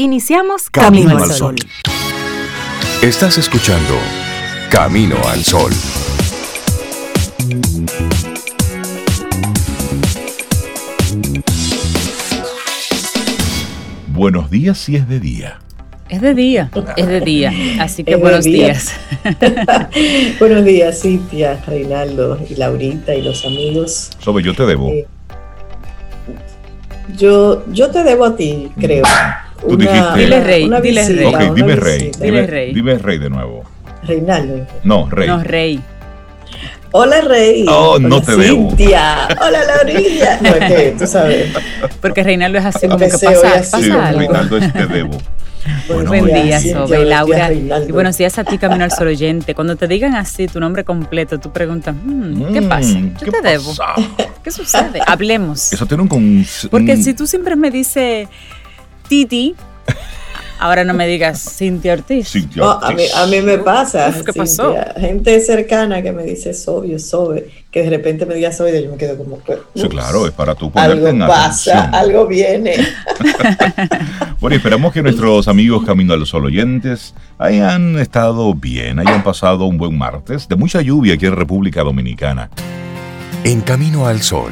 Iniciamos Camino, al Sol. Estás escuchando Camino al Sol. Buenos días si es de día. Es de día, es de día. Así que buenos días. buenos días, Cintia, Reinaldo y Laurita y los amigos. Sobre yo te debo. Eh, yo, yo te debo a ti, creo. Tú dijiste. Dile rey, dile rey. Ok, dime rey. Dime, rey. Dime rey de nuevo. Reinaldo. No, rey. No, rey. Hola, Rey. Oh, no te debo. Cintia. Hola, Laurilla. No, es que tú sabes. Porque Reinaldo es así como que pasa, pasa sí, algo. Reinaldo es te debo. Buen día, Sobe, Laura. Y buenos días a ti, Camino al Sol oyente. Cuando te digan así tu nombre completo, tú preguntas, hmm, ¿qué pasa? ¿Qué, ¿qué te pasa? debo? ¿Qué sucede? Hablemos. Eso tiene un... Porque si tú siempre me dices Titi, Ahora no me digas Cintia Ortiz. Cintia Ortiz. a, mí, a, mí, me pasa. ¿Qué pasó? Gente cercana que me dice Sobio, Sobe, que de repente me diga Sobe, yo me quedo como. Sí, claro, es para tú ponerte algo en pasa, atención. algo viene. bueno, esperamos que nuestros amigos Camino a los Sol oyentes hayan estado bien, hayan pasado un buen martes de mucha lluvia aquí en República Dominicana. En Camino al Sol,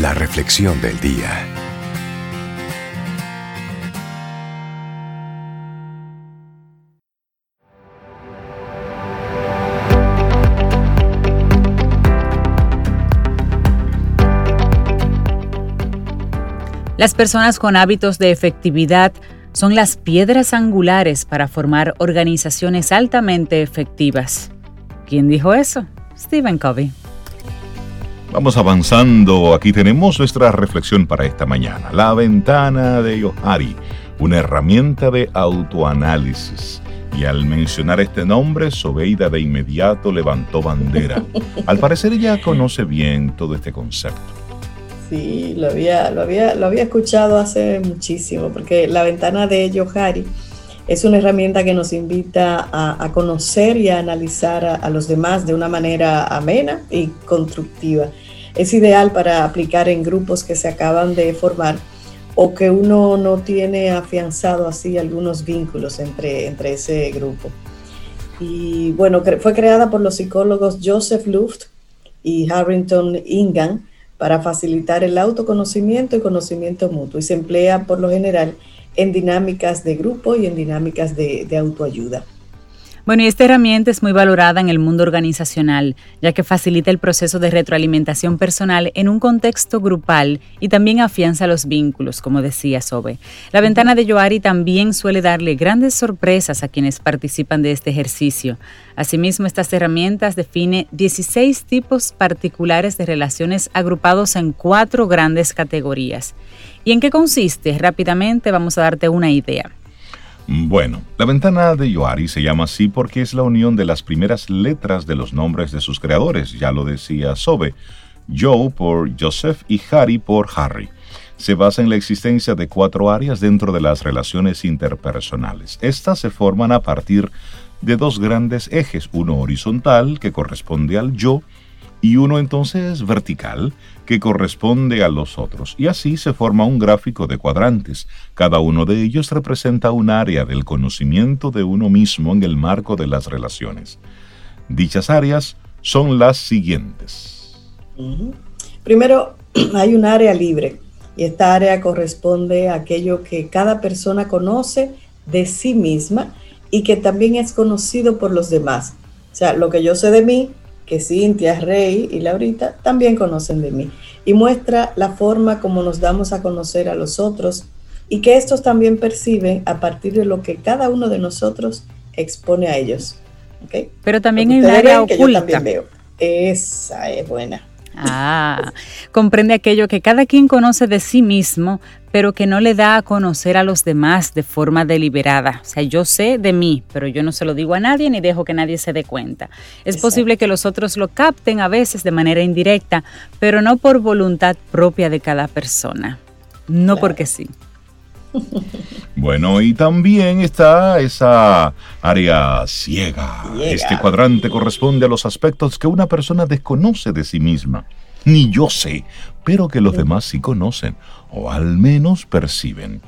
la reflexión del día. Las personas con hábitos de efectividad son las piedras angulares para formar organizaciones altamente efectivas. ¿Quién dijo eso? Stephen Covey. Vamos avanzando. Aquí tenemos nuestra reflexión para esta mañana. La ventana de Yohari, una herramienta de autoanálisis. Y al mencionar este nombre, Sobeida de inmediato levantó bandera. Al parecer ella conoce bien todo este concepto. Sí, lo había, lo había, lo había escuchado hace muchísimo, porque la ventana de Yohari es una herramienta que nos invita a, a conocer y a analizar a, a, los demás de una manera amena y constructiva. Es ideal para aplicar en grupos que se acaban de formar o que uno no tiene afianzado así algunos vínculos entre, entre ese grupo. Y bueno, fue creada por los psicólogos Joseph Luft y Harrington Ingham para facilitar el autoconocimiento y conocimiento mutuo y se emplea por lo general en dinámicas de grupo y en dinámicas de, de, autoayuda. Bueno, y esta herramienta es muy valorada en el mundo organizacional, ya que facilita el proceso de retroalimentación personal en un contexto grupal y también afianza los vínculos, como decía Sobe. La ventana de Yoari también suele darle grandes sorpresas a quienes participan de este ejercicio. Asimismo, estas herramientas define 16 tipos particulares de relaciones agrupados en cuatro grandes categorías. ¿Y en qué consiste? Rápidamente vamos a darte una idea. Bueno, la ventana de Yoari se llama así porque es la unión de las primeras letras de los nombres de sus creadores, ya lo decía Sobe, Joe por Joseph y Harry por Harry. Se basa en la existencia de cuatro áreas dentro de las relaciones interpersonales. Estas se forman a partir de dos grandes ejes, uno horizontal que corresponde al yo y uno entonces vertical que corresponde a los otros. Y así se forma un gráfico de cuadrantes. Cada uno de ellos representa un área del conocimiento de uno mismo en el marco de las relaciones. Dichas áreas son las siguientes. Primero, hay un área libre y esta área corresponde a aquello que cada persona conoce de sí misma y que también es conocido por los demás. O sea, lo que yo sé de mí, que Cintia, Rey y Laurita también conocen de mí. Y muestra la forma como nos damos a conocer a los otros y que estos también perciben a partir de lo que cada uno de nosotros expone a ellos. ¿Okay? Pero también hay un área oculta. yo también veo. Esa es buena. Ah, comprende aquello que cada quien conoce de sí mismo, pero que no le da a conocer a los demás de forma deliberada. O sea, yo sé de mí, pero yo no se lo digo a nadie ni dejo que nadie se dé cuenta. Es Exacto. posible que los otros lo capten a veces de manera indirecta, pero no por voluntad propia de cada persona. No claro. porque sí. Bueno, y también está esa área ciega. ciega. Este cuadrante corresponde a los aspectos que una persona desconoce de sí misma. Ni yo sé, pero que los demás sí conocen, o al menos perciben.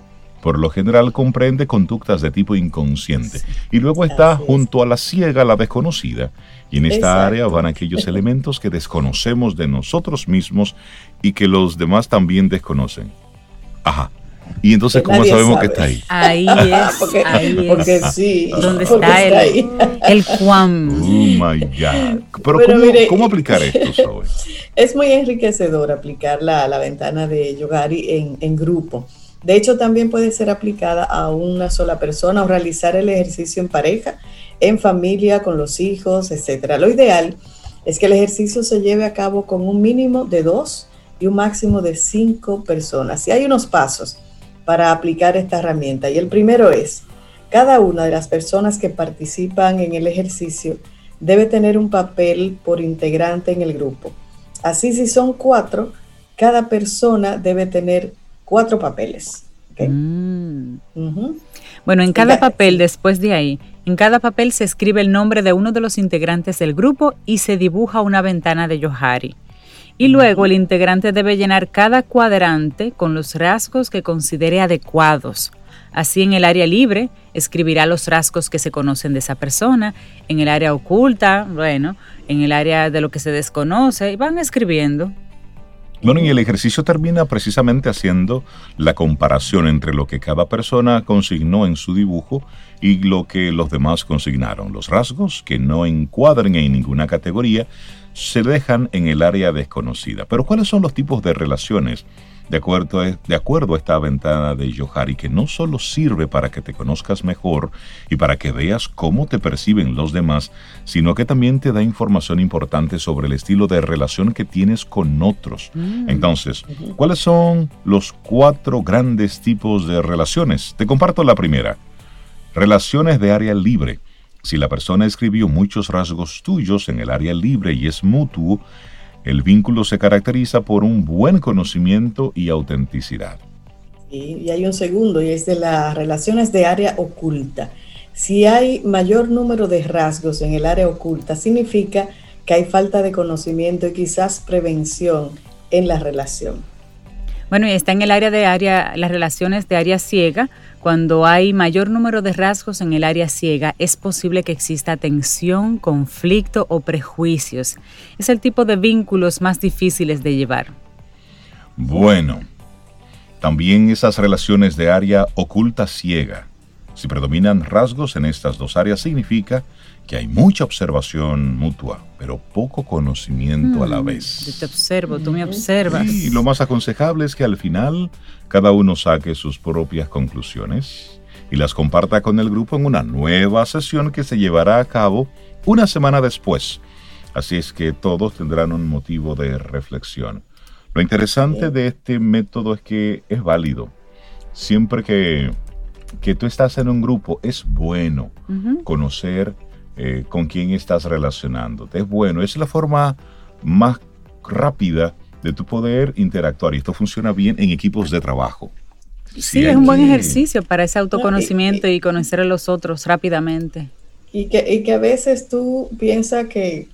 por lo general comprende conductas de tipo inconsciente. Y luego está junto a la ciega, la desconocida. Y en esta área van aquellos elementos que desconocemos de nosotros mismos y que los demás también desconocen. Ajá. Y entonces, ¿cómo sabemos que está ahí? Ahí es. porque, ahí porque sí. ¿Dónde está, el, el Juan? Oh my God. Pero, ¿cómo, aplicar esto, Zoe? Es muy enriquecedor aplicar la, la ventana de Yogari en, en grupo de hecho, también puede ser aplicada a una sola persona o realizar el ejercicio en pareja, en familia, con los hijos, etc. Lo ideal es que el ejercicio se lleve a cabo con un mínimo de dos y un máximo de cinco personas. Y hay unos pasos para aplicar esta herramienta. Y el primero es, cada una de las personas que participan en el ejercicio debe tener un papel por integrante en el grupo. Así si son cuatro, cada persona debe tener cuatro papeles. Mm. Bueno, en cada papel, después de ahí, en cada papel se escribe el nombre de uno de los integrantes del grupo y se dibuja una ventana de Yohari. Y luego el integrante debe llenar cada cuadrante con los rasgos que considere adecuados. Así en el área libre escribirá los rasgos que se conocen de esa persona, en el área oculta, bueno, en el área de lo que se desconoce, y van escribiendo bueno, y el ejercicio termina precisamente haciendo la comparación entre lo que cada persona consignó en su dibujo y lo que los demás consignaron. Los rasgos que no encuadren en ninguna categoría se dejan en el área desconocida. Pero ¿cuáles son los tipos de relaciones de acuerdo, a, de acuerdo a esta ventana de Yohari, que no solo sirve para que te conozcas mejor y para que veas cómo te perciben los demás, sino que también te da información importante sobre el estilo de relación que tienes con otros. Mm. Entonces, ¿cuáles son los cuatro grandes tipos de relaciones? Te comparto la primera. Relaciones de área libre. Si la persona escribió muchos rasgos tuyos en el área libre y es mutuo, el vínculo se caracteriza por un buen conocimiento y autenticidad. y hay un segundo, y es de las relaciones de área oculta. Si hay mayor número de rasgos en el área oculta, significa que hay falta de conocimiento y quizás prevención en la relación. Bueno, y está en el área de área, las relaciones de área ciega, cuando hay mayor número de rasgos en el área ciega, es posible que exista tensión, conflicto o prejuicios. Es el tipo de vínculos más difíciles de llevar. Bueno, también esas relaciones de área oculta ciega. Si predominan rasgos en estas dos áreas, significa hay mucha observación mutua, pero poco conocimiento a la mm, vez. Yo te observo, tú me observas. Y lo más aconsejable es que al final cada uno saque sus propias conclusiones y las comparta con el grupo en una nueva sesión que se llevará a cabo una semana después. Así es que todos tendrán un motivo de reflexión. Lo interesante de este método es que es válido. Siempre que, que tú estás en un grupo, es bueno conocer eh, con quién estás relacionándote. Es bueno, es la forma más rápida de tu poder interactuar y esto funciona bien en equipos de trabajo. Sí, es un buen ejercicio para ese autoconocimiento y, conocer a los otros rápidamente. Y que, y que a veces tú piensas que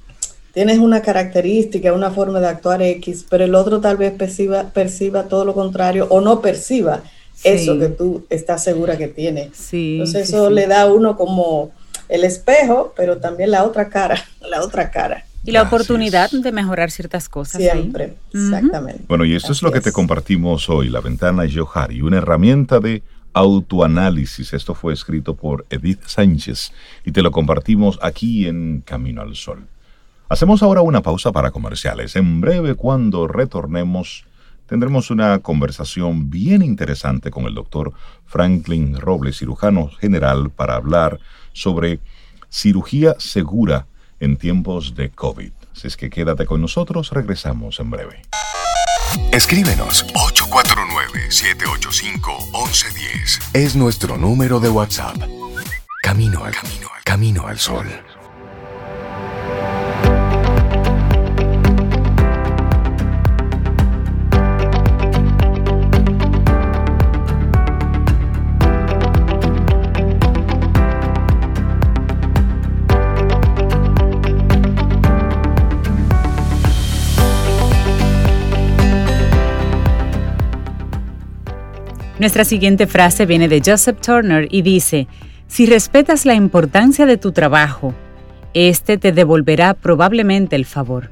tienes una característica, una forma de actuar X, pero el otro tal vez perciba, perciba todo lo contrario o no perciba eso que tú estás segura que tiene. Sí, Entonces eso le da a uno como el espejo, pero también la otra cara, la otra cara. Y la oportunidad de mejorar ciertas cosas. Siempre, exactamente. Bueno, y esto es lo que te compartimos hoy, la ventana Johari, una herramienta de autoanálisis. Esto fue escrito por Edith Sánchez y te lo compartimos aquí en Camino al Sol. Hacemos ahora una pausa para comerciales. En breve, cuando retornemos, tendremos una conversación bien interesante con el doctor Franklin Robles, cirujano general, para hablar sobre cirugía segura en tiempos de COVID. Si es que quédate con nosotros, regresamos en breve. Escríbenos 849-785-1110. Es nuestro número de WhatsApp. Camino al camino, al camino al sol. Nuestra siguiente frase viene de Joseph Turner y dice, si respetas la importancia de tu trabajo, este te devolverá probablemente el favor.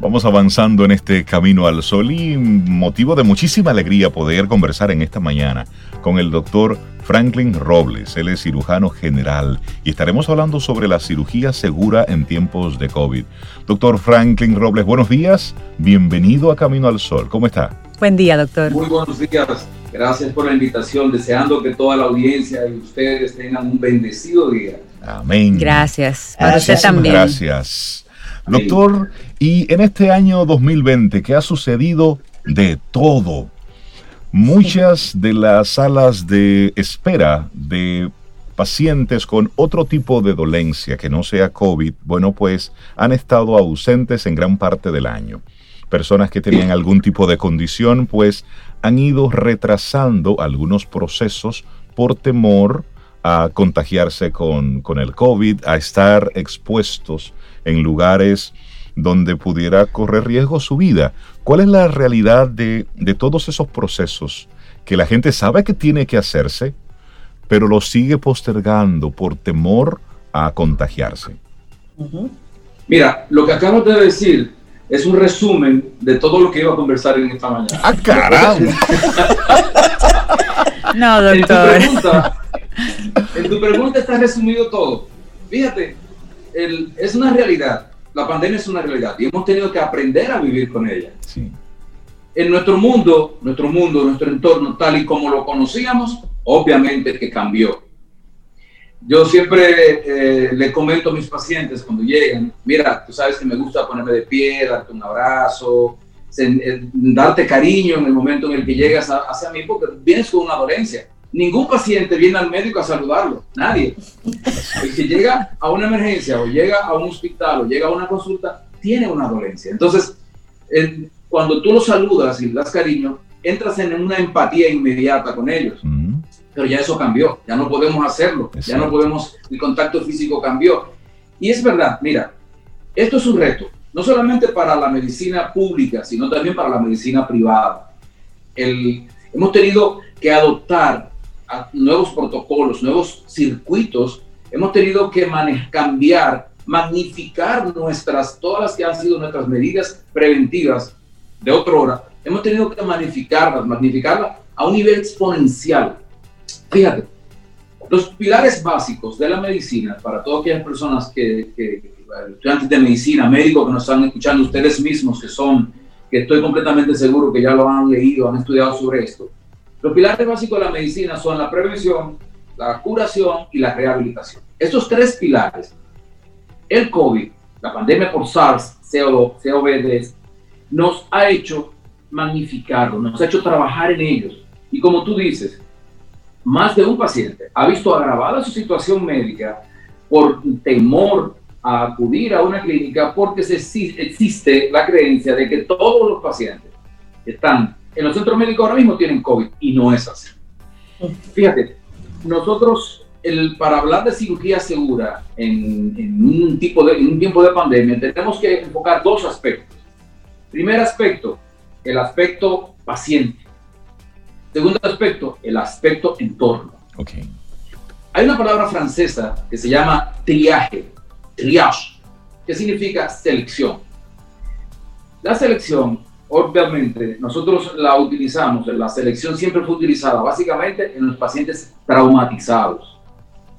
Vamos avanzando en este camino al sol y motivo de muchísima alegría poder conversar en esta mañana con el doctor Franklin Robles. Él es cirujano general y estaremos hablando sobre la cirugía segura en tiempos de COVID. Doctor Franklin Robles, buenos días. Bienvenido a Camino al Sol. ¿Cómo está? Buen día, doctor. Muy buenos días. Gracias por la invitación. Deseando que toda la audiencia y ustedes tengan un bendecido día. Amén. Gracias. Para usted también. Gracias. Doctor, y en este año 2020, ¿qué ha sucedido de todo? Muchas de las salas de espera de pacientes con otro tipo de dolencia que no sea COVID, bueno, pues han estado ausentes en gran parte del año. Personas que tenían algún tipo de condición, pues han ido retrasando algunos procesos por temor a contagiarse con, con el COVID, a estar expuestos en lugares donde pudiera correr riesgo su vida. ¿Cuál es la realidad de, todos esos procesos que la gente sabe que tiene que hacerse, pero lo sigue postergando por temor a contagiarse? Mira, lo que acabas de decir es un resumen de todo lo que iba a conversar en esta mañana. ¡Ah, caramba! no, doctor. En tu, pregunta, en tu pregunta está resumido todo. Fíjate, es una realidad. La pandemia es una realidad y hemos tenido que aprender a vivir con ella. En nuestro mundo, nuestro mundo, nuestro entorno, tal y como lo conocíamos, obviamente que cambió. Yo siempre eh, le comento a mis pacientes cuando llegan, mira, tú sabes que me gusta ponerme de pie, darte un abrazo, eh, darte cariño en el momento en el que llegas hacia mí, porque vienes con una dolencia Ningún paciente viene al médico a saludarlo, nadie. El que llega a una emergencia o llega a un hospital o llega a una consulta tiene una dolencia. Entonces, cuando tú los saludas y les das cariño, entras en una empatía inmediata con ellos. Pero ya eso cambió, ya no podemos hacerlo, ya no podemos, el contacto físico cambió. Y es verdad, mira, esto es un reto, no solamente para la medicina pública, sino también para la medicina privada. El, hemos tenido que adoptar nuevos protocolos, nuevos circuitos, hemos tenido que cambiar, magnificar nuestras, todas las que han sido nuestras medidas preventivas de otra hora, hemos tenido que magnificarlas, magnificarlas a un nivel exponencial. Fíjate, los pilares básicos de la medicina para todas aquellas personas que, que estudiantes de medicina, médicos que nos están escuchando, ustedes mismos que son, que estoy completamente seguro que ya lo han leído, han estudiado sobre esto, los pilares básicos de la medicina son la prevención, la curación y la rehabilitación. Estos tres pilares, el COVID, la pandemia por SARS, CoV, nos ha hecho magnificarlo, nos ha hecho trabajar en ellos. Y como tú dices, más de un paciente ha visto agravada su situación médica por temor a acudir a una clínica porque existe la creencia de que todos los pacientes están en los centros médicos ahora mismo tienen COVID y no es así. Fíjate, nosotros, para hablar de cirugía segura en, un tipo de, en un tiempo de pandemia, tenemos que enfocar dos aspectos. Primer aspecto, el aspecto paciente. Segundo aspecto, el aspecto entorno. Okay. Hay una palabra francesa que se llama triaje, triage, que significa selección. La selección obviamente nosotros la utilizamos, la selección siempre fue utilizada básicamente en los pacientes traumatizados,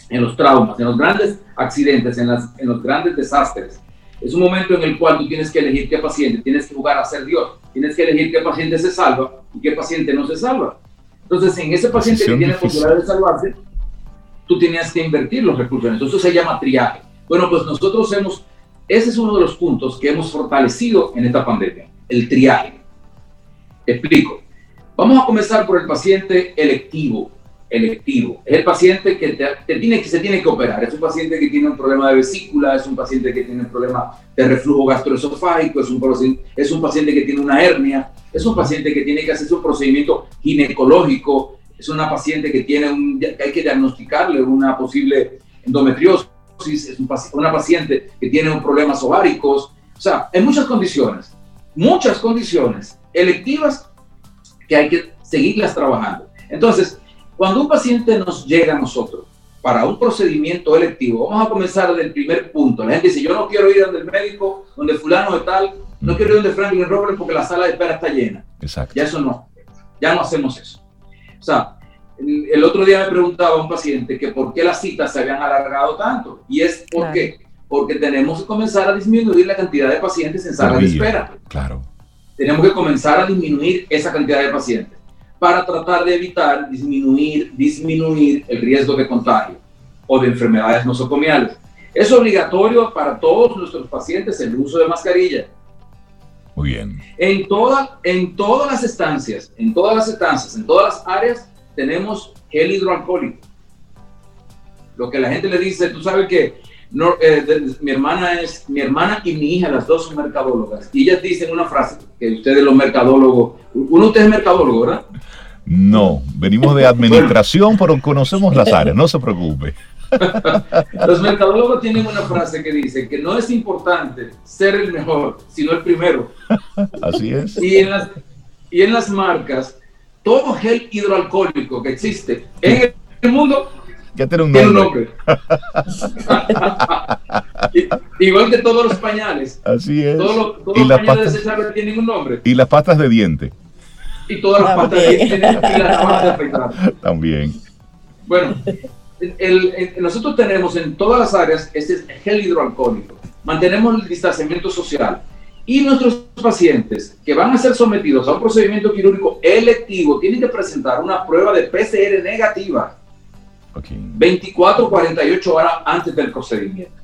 en los traumas, en los grandes accidentes, en, en los grandes desastres. Es un momento en el cual tú tienes que elegir qué paciente, tienes que jugar a ser Dios, tienes que elegir qué paciente se salva y qué paciente no se salva. Entonces, en ese paciente que tiene posibilidad de salvarse, tú tenías que invertir los recursos. Entonces, se llama triaje. Bueno, pues nosotros hemos, ese es uno de los puntos que hemos fortalecido en esta pandemia el triaje. explico. Vamos a comenzar por el paciente electivo. Electivo. Es el paciente que, tiene, que se tiene que operar. Es un paciente que tiene un problema de vesícula, es un paciente que tiene un problema de reflujo gastroesofágico, es un, es un paciente que tiene una hernia, es un paciente que tiene que hacerse un procedimiento ginecológico, es una paciente que, tiene un, hay que diagnosticarle una posible endometriosis, es una paciente que tiene un problemas ováricos, o sea, en muchas condiciones muchas condiciones electivas que hay que seguirlas trabajando. Entonces, cuando un paciente nos llega a nosotros para un procedimiento electivo, vamos a comenzar desde el primer punto. La gente dice, yo no quiero ir donde el médico, donde fulano de tal, no quiero ir donde Franklin Roberts porque la sala de espera está llena. Exacto. Ya eso no, ya no hacemos eso. O sea, el otro día me preguntaba un paciente que por qué las citas se habían alargado tanto. Y es porque, porque tenemos que comenzar a disminuir la cantidad de pacientes en sala de espera. Claro. Tenemos que comenzar a disminuir esa cantidad de pacientes para tratar de evitar disminuir, disminuir el riesgo de contagio o de enfermedades nosocomiales. Es obligatorio para todos nuestros pacientes el uso de mascarilla. Muy bien. En, toda, en todas las estancias, en todas las estancias, en todas las áreas, tenemos gel hidroalcohólico. Lo que la gente le dice, tú sabes que no, eh, mi hermana es, mi hermana y mi hija, las dos son mercadólogas, y ellas dicen una frase que ustedes los mercadólogos, uno de ustedes es mercadólogo, ¿verdad? No, venimos de administración, pero conocemos las áreas, no se preocupe. Los mercadólogos tienen una frase que dice que no es importante ser el mejor, sino el primero. Así es. Y en las, y en las marcas, todo gel hidroalcohólico que existe en el mundo ya tiene un nombre. Igual que todos los pañales. Así es. Todos los, todos los pañales desechables tienen un nombre. Y las pastas de diente. Y todas las pastas de diente y las pastas de afeitar. También. Bueno, el, nosotros tenemos en todas las áreas este gel hidroalcohólico. Mantenemos el distanciamiento social. Y nuestros pacientes que van a ser sometidos a un procedimiento quirúrgico electivo tienen que presentar una prueba de PCR negativa 24, 48 horas antes del procedimiento.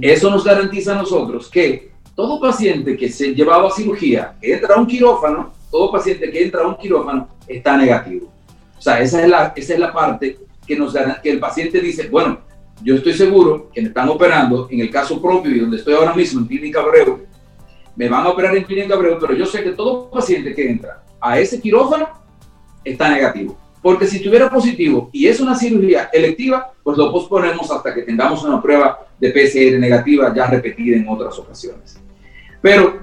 Eso nos garantiza a nosotros que todo paciente que se llevaba a cirugía, entra a un quirófano, todo paciente que entra a un quirófano está negativo. O sea, esa es la, esa es la parte que, nos, que el paciente dice, bueno, yo estoy seguro que me están operando, en el caso propio y donde estoy ahora mismo, en Clínica Abreu, me van a operar en Clínica Abreu, pero yo sé que todo paciente que entra a ese quirófano está negativo. Porque si estuviera positivo y es una cirugía electiva, pues lo posponemos hasta que tengamos una prueba de PCR negativa ya repetida en otras ocasiones. Pero,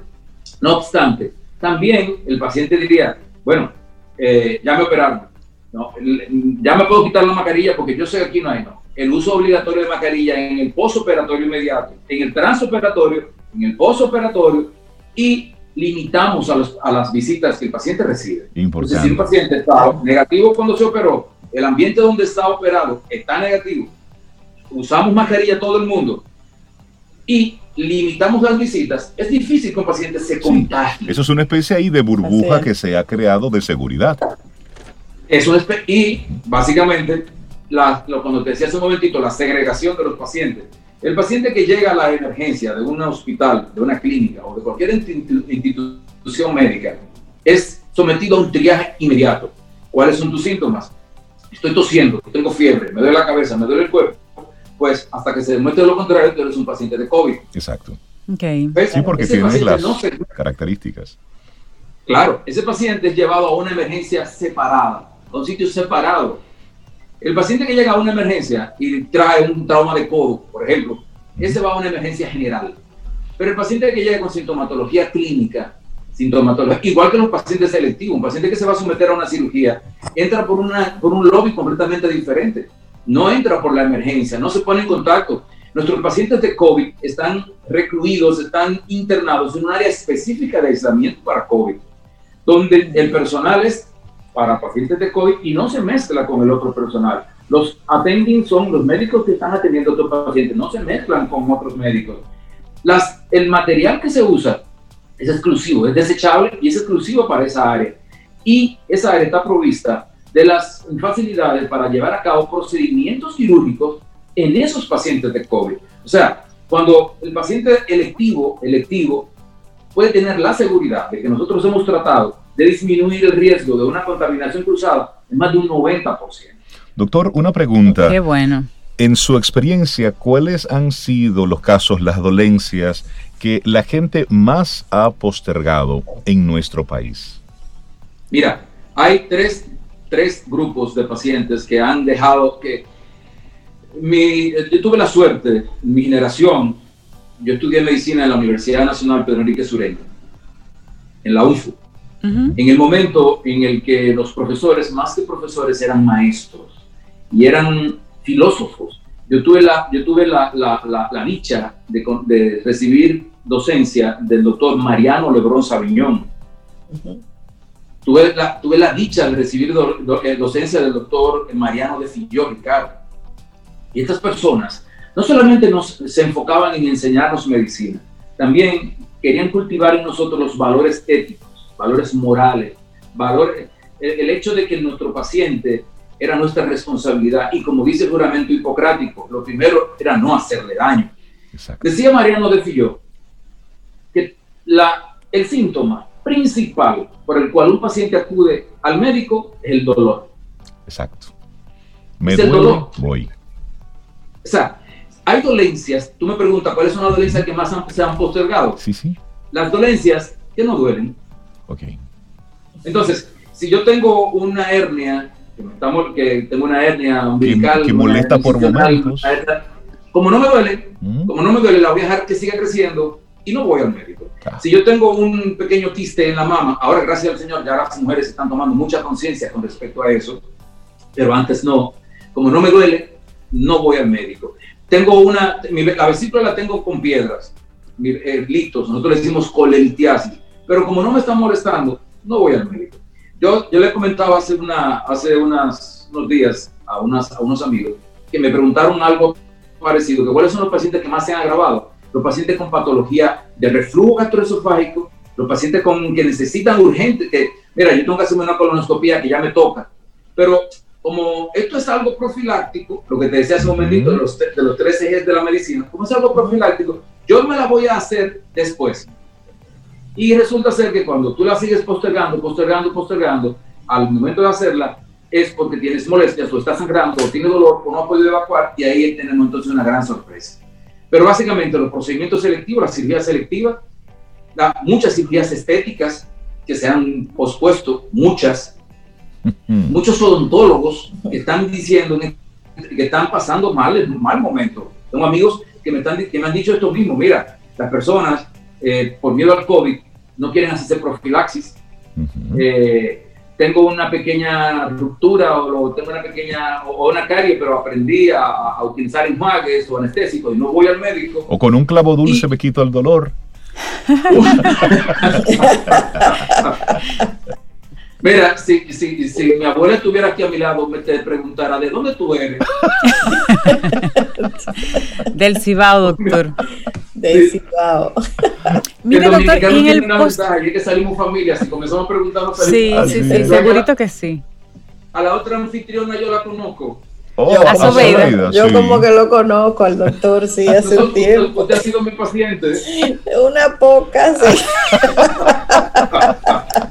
no obstante, también el paciente diría, bueno, eh, ya me operaron. Ya me puedo quitar la mascarilla porque yo sé que aquí no hay, no. El uso obligatorio de mascarilla en el posoperatorio inmediato, en el transoperatorio, en el posoperatorio y limitamos a, los, a, las visitas que el paciente recibe. Importante. si un paciente está negativo cuando se operó, el ambiente donde está operado está negativo, usamos mascarilla todo el mundo y limitamos las visitas, es difícil que un paciente se contagie. Eso es una especie ahí de burbuja que se ha creado de seguridad. Eso es, y básicamente, la, lo, cuando te decía hace un momentito, la segregación de los pacientes. El paciente que llega a la emergencia de un hospital, de una clínica o de cualquier institución médica es sometido a un triaje inmediato. ¿Cuáles son tus síntomas? Estoy tosiendo, tengo fiebre, me duele la cabeza, me duele el cuerpo. Pues hasta que se demuestre lo contrario, tú eres un paciente de COVID. Exacto. Okay. Sí, porque tienes las características. Claro, ese paciente es llevado a una emergencia separada un sitio separado. El paciente que llega a una emergencia y trae un trauma de codo, por ejemplo, ese va a una emergencia general. Pero el paciente que llega con sintomatología clínica, sintomatología, igual que los pacientes selectivos, un paciente que se va a someter a una cirugía, entra por, una, por un lobby completamente diferente. No entra por la emergencia, no se pone en contacto. Nuestros pacientes de COVID están recluidos, están internados en un área específica de aislamiento para COVID, donde el personal es para pacientes de COVID y no se mezcla con el otro personal. Los attending son los médicos que están atendiendo a otros pacientes, no se mezclan con otros médicos. Las, el material que se usa es exclusivo, es desechable y es exclusivo para esa área. Y esa área está provista de las facilidades para llevar a cabo procedimientos quirúrgicos en esos pacientes de COVID. O sea, cuando el paciente electivo, electivo puede tener la seguridad de que nosotros hemos tratado de disminuir el riesgo de una contaminación cruzada en más de un 90%. Doctor, una pregunta. Qué bueno. En su experiencia, ¿cuáles han sido los casos, las dolencias que la gente más ha postergado en nuestro país? Mira, hay tres, tres grupos de pacientes que han dejado que... Mi, yo tuve la suerte, mi generación, yo estudié medicina en la Universidad Nacional Pedro Enrique Sureña, en la UFU en el momento en el que los profesores, más que profesores, eran maestros y eran filósofos. Yo tuve la, yo tuve la, la, la, dicha de, de, recibir docencia del doctor Mariano Lebrón Sabiñón. tuve, la, tuve la dicha de recibir eh, docencia del doctor Mariano de Filló, Ricardo. Y estas personas no solamente nos, se enfocaban en enseñarnos medicina, también querían cultivar en nosotros los valores éticos, valores morales, valores, el, hecho de que nuestro paciente era nuestra responsabilidad y como dice el juramento hipocrático, lo primero era no hacerle daño. Decía Mariano de Filló que la, el síntoma principal por el cual un paciente acude al médico es el dolor. Exacto. Me duele, dolor. voy. O sea, hay dolencias, tú me preguntas, ¿cuáles son las dolencias que más se han postergado? Sí, sí. Las dolencias que no duelen. Ok. Entonces, si yo tengo una hernia, que, tengo una hernia umbilical, que, molesta por momentos. Como no me duele, mm. como no me duele, la voy a dejar que siga creciendo y no voy al médico. Si yo tengo un pequeño quiste en la mama, ahora gracias al Señor ya las mujeres están tomando mucha conciencia con respecto a eso, pero antes no. Como no me duele, no voy al médico. Tengo una, la vesícula la tengo con piedras, eh, litos, nosotros le decimos colelitiasis, pero como no me está molestando, no voy al médico. Yo, yo le comentaba hace, una, hace unas, unos días a, unas, a unos amigos que me preguntaron algo parecido, que cuáles son los pacientes que más se han agravado. Los pacientes con patología de reflujo gastroesofágico, los pacientes con, que necesitan urgente, que, mira, yo tengo que hacerme una colonoscopia que ya me toca, pero como esto es algo profiláctico, lo que te decía hace un momentito de los, de los tres ejes de la medicina, como es algo profiláctico, yo me la voy a hacer después. Y resulta ser que cuando tú la sigues postergando, postergando, postergando, al momento de hacerla, es porque tienes molestias o estás sangrando o tienes dolor o no has podido evacuar y ahí tenemos entonces una gran sorpresa. Pero básicamente los procedimientos selectivos, la cirugía selectiva, muchas cirugías estéticas que se han pospuesto, muchas, muchos odontólogos que están diciendo que están pasando mal, mal momento. Tengo amigos que me, están, que me han dicho esto mismo, mira, las personas eh, por miedo al COVID no quieren hacerse profilaxis. Eh, tengo una pequeña ruptura o tengo una pequeña o una carie, pero aprendí a, utilizar enjuagues o anestésicos y no voy al médico. O con un clavo dulce me quito el dolor. Mira, si, si, si, mi abuela estuviera aquí a mi lado, me te preguntara, ¿de dónde tú eres? Del Cibao, doctor. Del Cibao. Mire, doctor, y en el post... Y que salimos familia, si comenzamos a preguntarnos... Sí, sí, sí, segurito que sí. A la otra anfitriona yo la conozco. Oh, yo, yo como que lo conozco al doctor, sí, hace un tiempo. Usted ha sido mi paciente. Una poca, sí.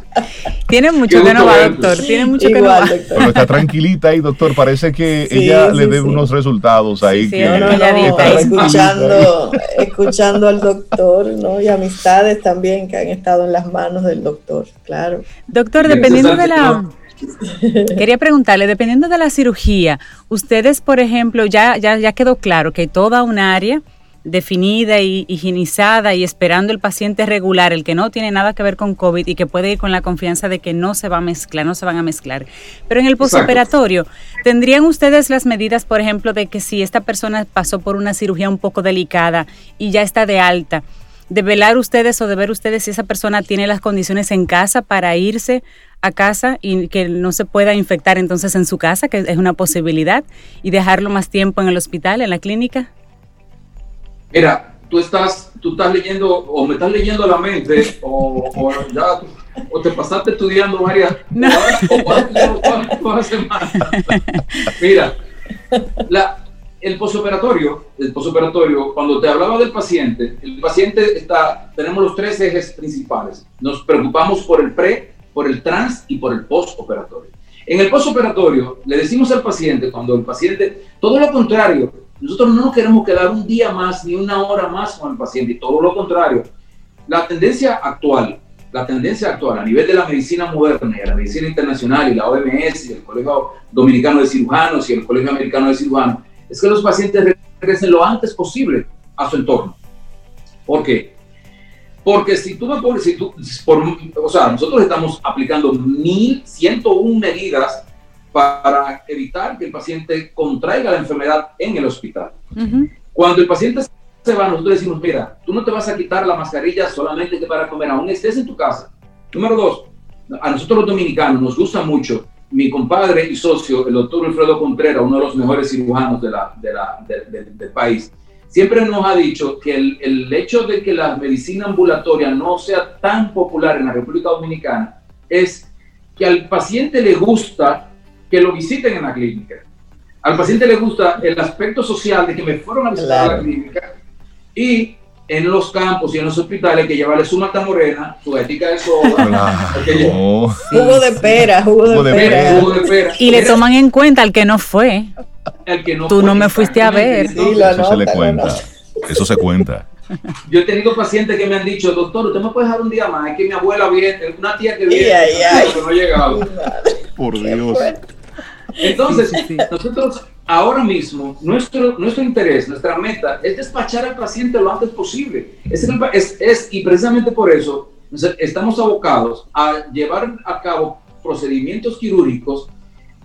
Tiene mucho que no va, doctor. Tiene mucho que no va. Pero está tranquilita ahí, doctor. Parece que ella le dé unos resultados ahí. que no, no, escuchando, escuchando al doctor, ¿no? Y amistades también que han estado en las manos del doctor, claro. Doctor, dependiendo de la Quería preguntarle, dependiendo de la cirugía, ustedes, por ejemplo, ya, ya, ya quedó claro que toda un área definida y higienizada y esperando el paciente regular, el que no tiene nada que ver con COVID y que puede ir con la confianza de que no se va a mezclar, no se van a mezclar. Pero en el postoperatorio, ¿tendrían ustedes las medidas, por ejemplo, de que si esta persona pasó por una cirugía un poco delicada y ya está de alta, de velar ustedes o de ver ustedes si esa persona tiene las condiciones en casa para irse a casa y que no se pueda infectar entonces en su casa, que es una posibilidad, y dejarlo más tiempo en el hospital, en la clínica? Mira, tú estás, tú estás leyendo, o me estás leyendo la mente, o, o ya, o te pasaste estudiando varias, no. semanas. Mira, la, el posoperatorio, el posoperatorio, cuando te hablaba del paciente, el paciente está, tenemos los tres ejes principales. Nos preocupamos por el pre, por el trans y por el postoperatorio. En el postoperatorio le decimos al paciente, cuando el paciente, todo lo contrario, nosotros no nos queremos quedar un día más ni una hora más con el paciente, y todo lo contrario. La tendencia actual, la tendencia actual a nivel de la medicina moderna y la medicina internacional y la OMS y el Colegio Dominicano de Cirujanos y el Colegio Americano de Cirujanos es que los pacientes regresen lo antes posible a su entorno. ¿Por qué? Porque si tú me pones, si tú, o sea, nosotros estamos aplicando 1.101 medidas para evitar que el paciente contraiga la enfermedad en el hospital. Cuando el paciente se va, nosotros decimos, mira, tú no te vas a quitar la mascarilla solamente para comer, aún estés en tu casa. Número dos, a nosotros los dominicanos nos gusta mucho, mi compadre y socio, el doctor Alfredo Contreras, uno de los mejores cirujanos de la, de la, del país, siempre nos ha dicho que el, el, hecho de que la medicina ambulatoria no sea tan popular en la República Dominicana es que al paciente le gusta que lo visiten en la clínica. Al paciente le gusta el aspecto social de que me fueron a visitar la clínica y en los campos y en los hospitales que llevarle su mata morena, su ética de soda, jugo de pera, jugo de, pera. Y le toman en cuenta al que no fue. El que no Tú no me fuiste a ver. eso se le cuenta. Eso se cuenta. Yo he tenido pacientes que me han dicho, doctor, usted me puede dejar un día más, es que mi abuela viene, una tía que viene, que no ha llegado. Por Dios. Entonces, nosotros ahora mismo, nuestro, nuestro interés, nuestra meta es despachar al paciente lo antes posible. Es, es, y precisamente por eso estamos abocados a llevar a cabo procedimientos quirúrgicos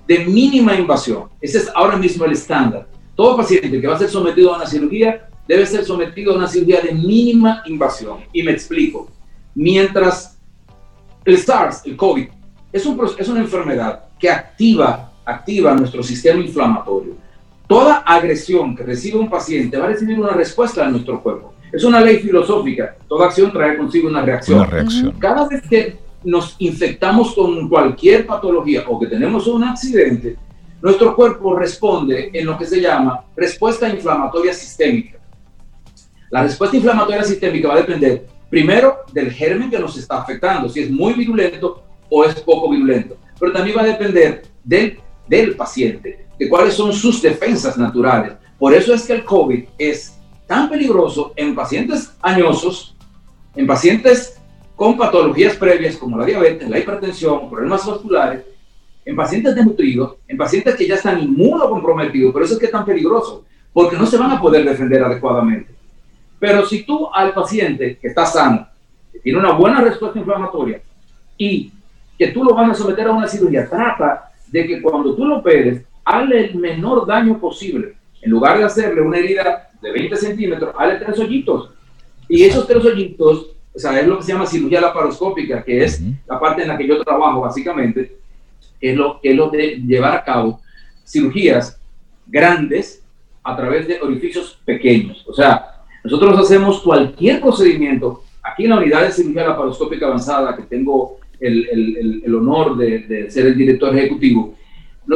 de mínima invasión. Ese es ahora mismo el estándar. Todo paciente que va a ser sometido a una cirugía debe ser sometido a una cirugía de mínima invasión. Y me explico. Mientras el SARS, el COVID, es, un, es una enfermedad que activa activa nuestro sistema inflamatorio. Toda agresión que recibe un paciente va a recibir una respuesta de nuestro cuerpo. Es una ley filosófica. Toda acción trae consigo una reacción. Una reacción. Cada vez que nos infectamos con cualquier patología o que tenemos un accidente, nuestro cuerpo responde en lo que se llama respuesta inflamatoria sistémica. La respuesta inflamatoria sistémica va a depender primero del germen que nos está afectando, si es muy virulento o es poco virulento, pero también va a depender del del paciente, de cuáles son sus defensas naturales. Por eso es que el COVID es tan peligroso en pacientes añosos, en pacientes con patologías previas como la diabetes, la hipertensión, problemas vasculares, en pacientes desnutridos, en pacientes que ya están inmunocomprometidos, por eso es que es tan peligroso, porque no se van a poder defender adecuadamente. Pero si tú al paciente que está sano, que tiene una buena respuesta inflamatoria y que tú lo vas a someter a una cirugía, trata de que cuando tú lo operes, hazle el menor daño posible. En lugar de hacerle una herida de 20 centímetros, hazle tres hoyitos. Y esos tres hoyitos, o sea, es lo que se llama cirugía laparoscópica, que es la parte en la que yo trabajo básicamente, es lo, es lo de llevar a cabo cirugías grandes a través de orificios pequeños. O sea, nosotros hacemos cualquier procedimiento. Aquí en la unidad de cirugía laparoscópica avanzada que tengo el, el, honor de, ser el director ejecutivo.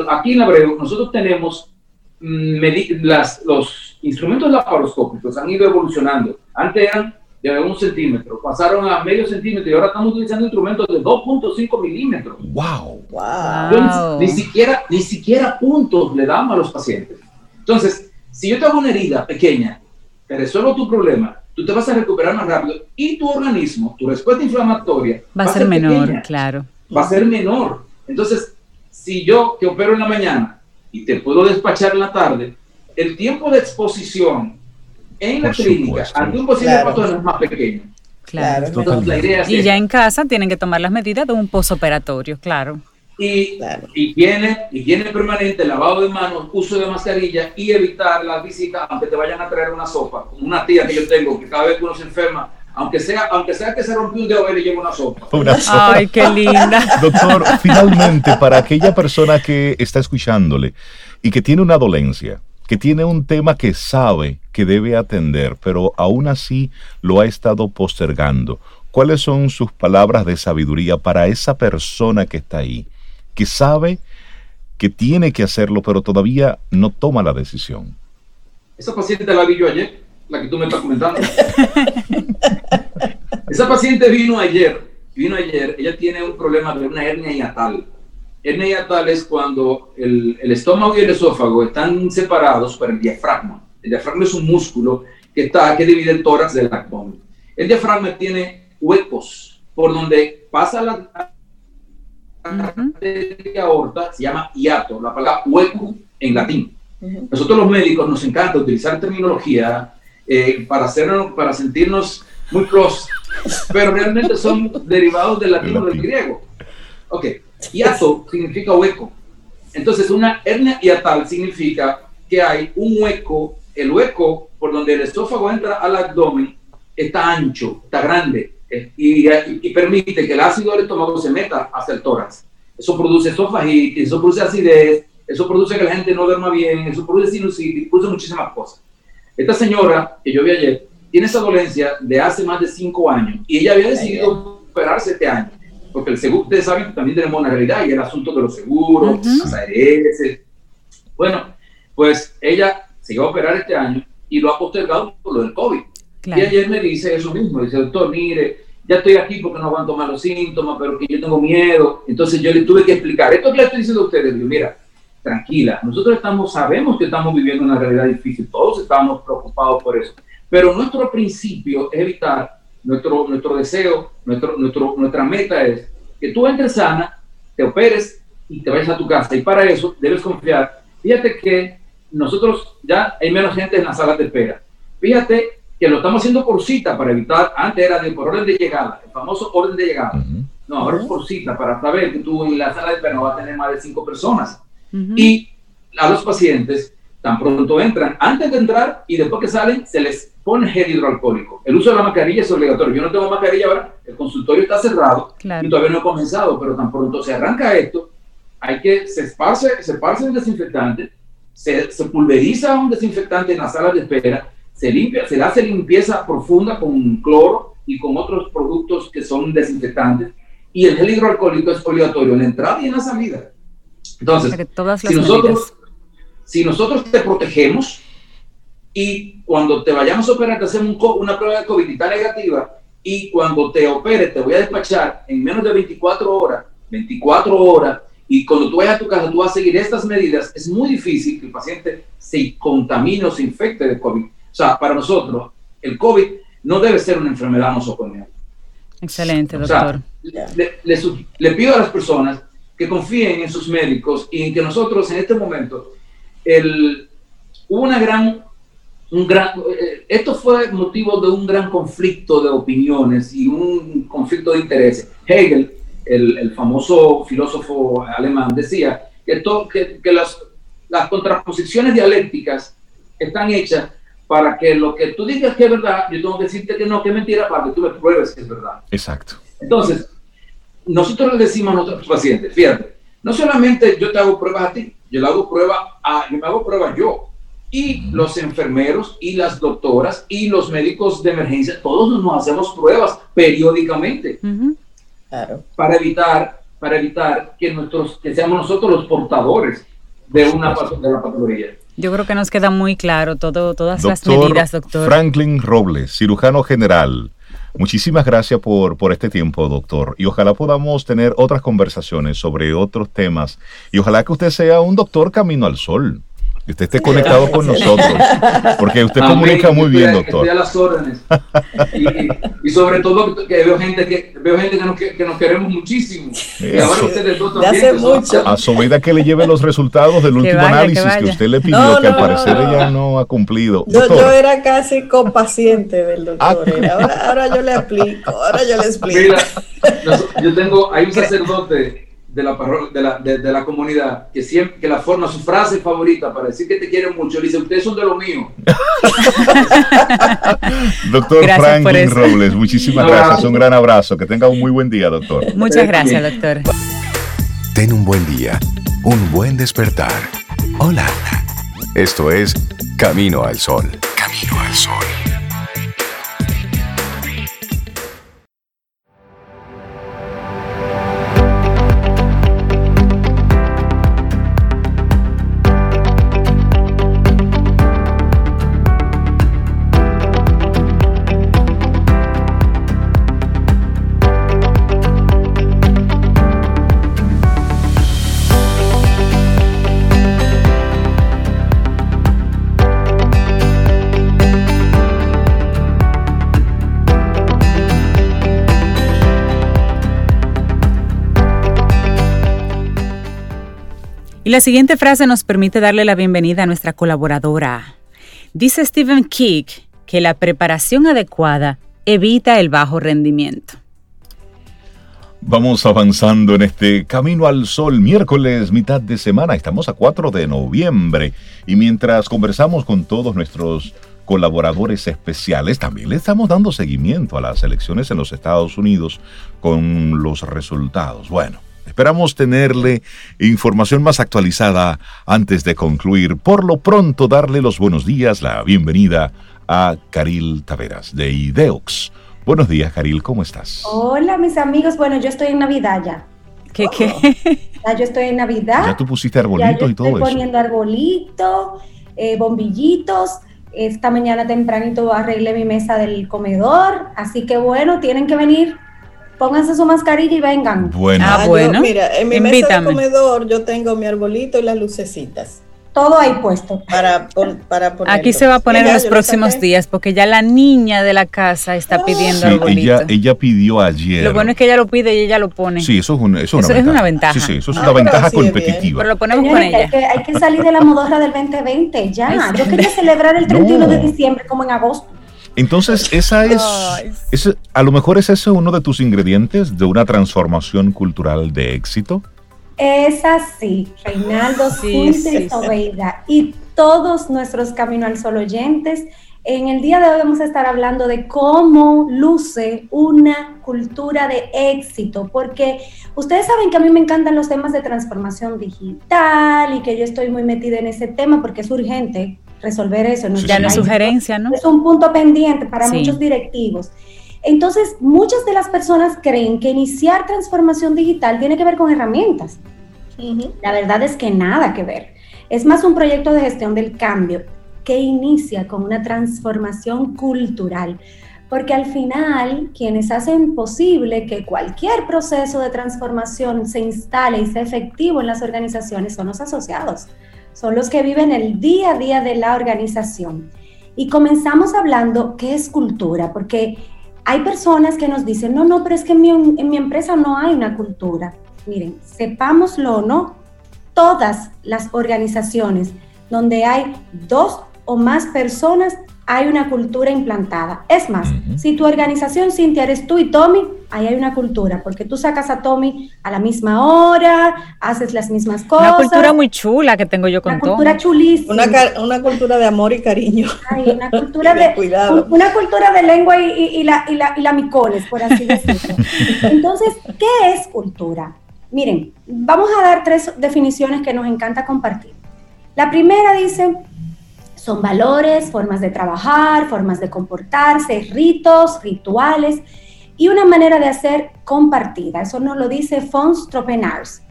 Aquí en la Abreu nosotros tenemos mm, las, los instrumentos laparoscópicos han ido evolucionando. Antes eran de un centímetro, pasaron a medio centímetro y ahora estamos utilizando instrumentos de 2.5 milímetros. ¡Wow! wow. Ni, siquiera, ni siquiera puntos le damos a los pacientes. Entonces, si yo te hago una herida pequeña, te resuelvo tu problema, tú te vas a recuperar más rápido y tu organismo, tu respuesta inflamatoria va, a ser, menor, claro. Va a ser menor. Entonces, si yo te opero en la mañana y te puedo despachar en la tarde, el tiempo de exposición en la clínica ante un posible patógeno es más pequeño. Claro. y ya en casa tienen que tomar las medidas de un posoperatorio, claro y higiene, higiene permanente, lavado de manos, uso de mascarilla y evitar la visita aunque te vayan a traer una sopa, como una tía que yo tengo, que cada vez que uno se enferma, aunque sea, aunque sea que se rompió un dedo, le lleva una sopa. Una sopa. Ay, qué linda. Doctor, finalmente, para aquella persona que está escuchándole y que tiene una dolencia, que tiene un tema que sabe que debe atender, pero aún así lo ha estado postergando, ¿cuáles son sus palabras de sabiduría para esa persona que está ahí? Que sabe que tiene que hacerlo, pero todavía no toma la decisión. Esa paciente la vi yo ayer, la que tú me estás comentando. Esa paciente vino ayer, vino ayer, ella tiene un problema de una hernia hiatal. Hernia hiatal es cuando el, el estómago y el esófago están separados por el diafragma. El diafragma es un músculo que, está, que divide el tórax del abdomen. El diafragma tiene huecos por donde pasa la, de aorta se llama hiato, la palabra hueco en latín. Nosotros los médicos nos encanta utilizar terminología eh, para, hacernos, para sentirnos muy close pero realmente son derivados del latino del griego. Ok, hiato significa hueco. Entonces, una hernia hiatal significa que hay un hueco, el hueco por donde el esófago entra al abdomen está ancho, está grande y, y, permite que el ácido del estómago se meta hacia el tórax. Eso produce esofagitis, eso produce acidez, eso produce que la gente no duerma bien, eso produce sinusitis, produce muchísimas cosas. Esta señora que yo vi ayer tiene esa dolencia de hace más de cinco años y ella había decidido operarse este año, porque el seguro, ustedes saben también tenemos una realidad y el asunto de los seguros, las ARS. Bueno, pues ella se iba a operar este año y lo ha postergado por lo del COVID. Y ayer me dice eso mismo, dice, doctor, mire, ya estoy aquí porque no aguanto más los síntomas, pero que yo tengo miedo. Entonces yo le tuve que explicar, esto que le estoy diciendo a ustedes, digo, mira, tranquila, nosotros estamos, sabemos que estamos viviendo una realidad difícil, todos estamos preocupados por eso, pero nuestro principio es evitar, nuestro, nuestro deseo, nuestro, nuestro, nuestra meta es que tú entres sana, te operes y te vayas a tu casa. Y para eso debes confiar. Fíjate que nosotros ya hay menos gente en las salas de espera. Fíjate que lo estamos haciendo por cita para evitar, antes era de por orden de llegada, el famoso orden de llegada. No, ahora es por cita para saber que tú en la sala de espera no vas a tener más de cinco personas. Y a los pacientes, tan pronto entran, antes de entrar y después que salen, se les pone gel hidroalcohólico. El uso de la mascarilla es obligatorio. Yo no tengo mascarilla ahora, el consultorio está cerrado y todavía no he comenzado, pero tan pronto se arranca esto, hay que, se esparce, se esparce un desinfectante, se, se pulveriza un desinfectante en la sala de espera, se limpia, se hace limpieza profunda con cloro y con otros productos que son desinfectantes, y el gel hidroalcohólico es obligatorio en la entrada y en la salida. Entonces, si nosotros, si nosotros te protegemos y cuando te vayamos a operar te hacemos una prueba de COVID y está negativa y cuando te opere te voy a despachar en menos de 24 horas, 24 horas, y cuando tú vayas a tu casa tú vas a seguir estas medidas, es muy difícil que el paciente se contamine o se infecte de COVID. O sea, para nosotros, el COVID no debe ser una enfermedad nosocomial. Excelente, doctor. le, le pido a las personas que confíen en sus médicos y en que nosotros en este momento, el, una gran, un gran, eh, esto fue motivo de un gran conflicto de opiniones y un conflicto de intereses. Hegel, el, el famoso filósofo alemán, decía que, que, que las, las contraposiciones dialécticas están hechas para que lo que tú digas que es verdad, yo tengo que decirte que no, que es mentira, para que tú me pruebes que es verdad. Exacto. Entonces, nosotros le decimos a nuestros pacientes, fíjate, no solamente yo te hago pruebas a ti, yo le hago pruebas a, yo me hago pruebas yo. Y los enfermeros y las doctoras y los médicos de emergencia, todos nos hacemos pruebas periódicamente. claro. Para evitar, para evitar que nuestros, que seamos nosotros los portadores de una de la patología. Yo creo que nos queda muy claro todo, todas las medidas, doctor. Franklin Robles, cirujano general, Muchísimas gracias por, por este tiempo, doctor. Y ojalá podamos tener otras conversaciones sobre otros temas. Y ojalá que usted sea un doctor camino al sol que usted esté conectado con nosotros, porque usted comunica muy bien, doctor. a las órdenes. Y, sobre todo que veo gente que veo gente que nos, que nos queremos muchísimo. Y ahora ustedes dos también. mucho. A su medida que le lleve los resultados del último análisis que, usted le pidió, que al parecer ella no ha cumplido. Yo, yo, era casi compaciente del doctor. Ah. Ahora, ahora yo le explico, ahora yo le explico. Mira, yo tengo, hay un sacerdote de la, de la, de, la comunidad que siempre que la forma su frase favorita para decir que te quieren mucho le dice ustedes son de lo mío doctor Franklin Robles muchísimas gracias. un gran abrazo. Que tenga un muy buen día doctor. Muchas gracias doctor. Ten un buen día un buen despertar. Hola esto es Camino al Sol. Camino al Sol Y la siguiente frase nos permite darle la bienvenida a nuestra colaboradora. Dice Stephen King que la preparación adecuada evita el bajo rendimiento. Vamos avanzando en este Camino al Sol, miércoles, mitad de semana. Estamos a 4 de noviembre y mientras conversamos con todos nuestros colaboradores especiales, también le estamos dando seguimiento a las elecciones en los Estados Unidos con los resultados. Bueno, esperamos tenerle información más actualizada antes de concluir. Por lo pronto, darle los buenos días, la bienvenida a Caril Taveras de Ideox Buenos días, Karil, ¿cómo estás? Hola, mis amigos. Bueno, yo estoy en Navidad ya. ¿Qué, qué? Ya yo estoy en Navidad. Ya tú pusiste arbolitos y todo estoy poniendo arbolito, eh, bombillitos. Esta mañana tempranito arreglé mi mesa del comedor. Así que bueno, tienen que venir. Pónganse su mascarilla y vengan. Bueno, ah, bueno. mira, en mi mesa del comedor yo tengo mi arbolito y las lucecitas todo ahí puesto. Para, para Aquí se va a poner en los próximos días, porque ya la niña de la casa está pidiendo sí, ella, ella pidió ayer. Lo bueno es que ella lo pide y ella lo pone. Sí, eso es, una, eso es una ventaja. Sí, sí, eso es una ventaja competitiva. Pero lo ponemos con ella. Hay que, salir de la modorra del 2020, ya. Yo quería celebrar el 31 de diciembre como en agosto. Entonces, esa es, a lo mejor es ese uno de tus ingredientes de una transformación cultural de éxito. Es así, Reinaldo sí, sí, y todos nuestros Camino al Sol oyentes. En el día de hoy vamos a estar hablando de cómo luce una cultura de éxito, porque ustedes saben que a mí me encantan los temas de transformación digital y que yo estoy muy metida en ese tema porque es urgente resolver eso. ya no es sugerencia, ¿no? Es un punto pendiente para muchos directivos. Entonces, muchas de las personas creen que iniciar transformación digital tiene que ver con herramientas. La verdad es que nada que ver. Es más un proyecto de gestión del cambio que inicia con una transformación cultural, porque al final quienes hacen posible que cualquier proceso de transformación se instale y sea efectivo en las organizaciones son los asociados, son los que viven el día a día de la organización. Y comenzamos hablando qué es cultura, porque hay personas que nos dicen, no, no, pero es que en mi, en mi empresa no hay una cultura. Miren, sepámoslo o no, todas las organizaciones donde hay dos o más personas hay una cultura implantada. Es más, si tu organización, Cintia, eres tú y Tommy, ahí hay una cultura, porque tú sacas a Tommy a la misma hora, haces las mismas cosas. Una cultura muy chula que tengo yo con Tommy. Una cultura chulísima. Una, cultura de amor y cariño. una cultura de, cuidado. Una cultura de lengua y, la, y, la, y la micoles, por así decirlo. Entonces, ¿qué es cultura? Miren, vamos a dar tres definiciones que nos encanta compartir. La primera dice, son valores, formas de trabajar, formas de comportarse, ritos, rituales y una manera de hacer compartida. Eso nos lo dice Fons Tropenars.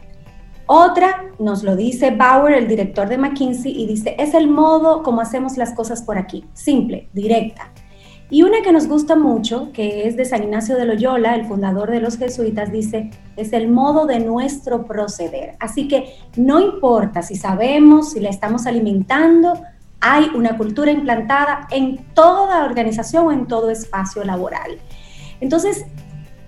Otra nos lo dice Bauer, el director de McKinsey, y dice, es el modo como hacemos las cosas por aquí, simple, directa. Y una que nos gusta mucho, que es de San Ignacio de Loyola, el fundador de los jesuitas, dice, es el modo de nuestro proceder. Así que no importa si sabemos, si la estamos alimentando, hay una cultura implantada en toda organización o en todo espacio laboral. Entonces,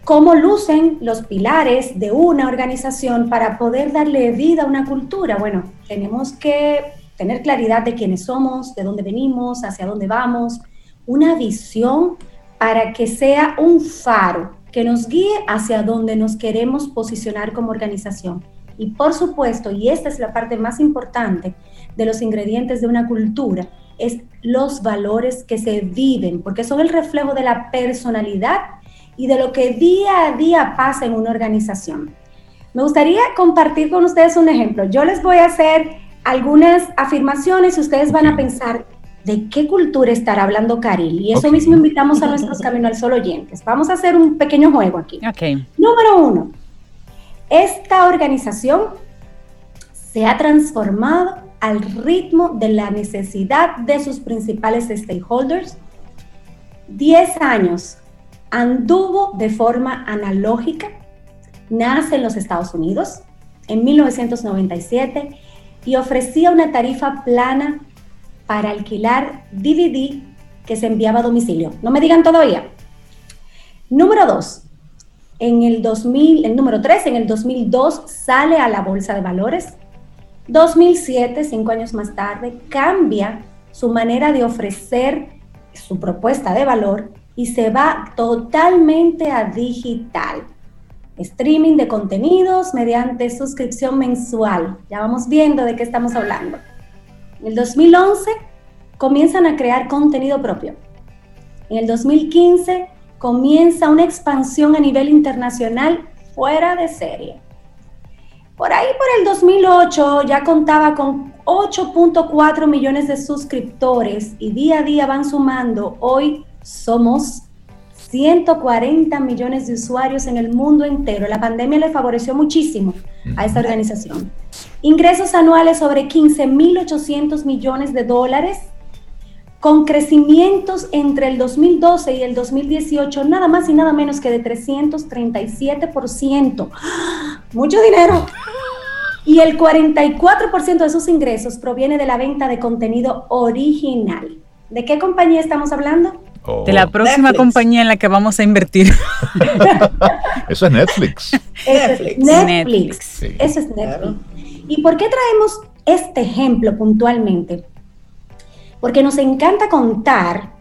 ¿cómo lucen los pilares de una organización para poder darle vida a una cultura? Bueno, tenemos que tener claridad de quiénes somos, de dónde venimos, hacia dónde vamos, una visión para que sea un faro que nos guíe hacia donde nos queremos posicionar como organización. Y por supuesto, y esta es la parte más importante, de los ingredientes de una cultura es los valores que se viven, porque son el reflejo de la personalidad y de lo que día a día pasa en una organización. Me gustaría compartir con ustedes un ejemplo. Yo les voy a hacer algunas afirmaciones y ustedes van a pensar de qué cultura estará hablando Caril. Y eso mismo invitamos a nuestros Camino al Sol oyentes. Vamos a hacer un pequeño juego aquí. Okay. Número uno, esta organización se ha transformado al ritmo de la necesidad de sus principales stakeholders. 10 años anduvo de forma analógica, nace en los Estados Unidos en 1997 y ofrecía una tarifa plana para alquilar DVD que se enviaba a domicilio. No me digan todavía. Número 2. En el 2000, el número 3, en el 2002 sale a la bolsa de valores 2007, cinco años más tarde, cambia su manera de ofrecer su propuesta de valor y se va totalmente a digital. Streaming de contenidos mediante suscripción mensual. Ya vamos viendo de qué estamos hablando. En el 2011 comienzan a crear contenido propio. En el 2015 comienza una expansión a nivel internacional fuera de serie. Por ahí, por el 2008, ya contaba con 8.4 millones de suscriptores y día a día van sumando. Hoy somos 140 millones de usuarios en el mundo entero. La pandemia le favoreció muchísimo a esta organización. Ingresos anuales sobre 15.800 millones de dólares, con crecimientos entre el 2012 y el 2018, nada más y nada menos que de 337%. Mucho dinero. Y el 44% de esos ingresos proviene de la venta de contenido original. ¿De qué compañía estamos hablando? Oh. De la próxima compañía en la que vamos a invertir. Eso es Netflix. Netflix. Netflix. Eso es Netflix. ¿Y por qué traemos este ejemplo puntualmente? Porque nos encanta contar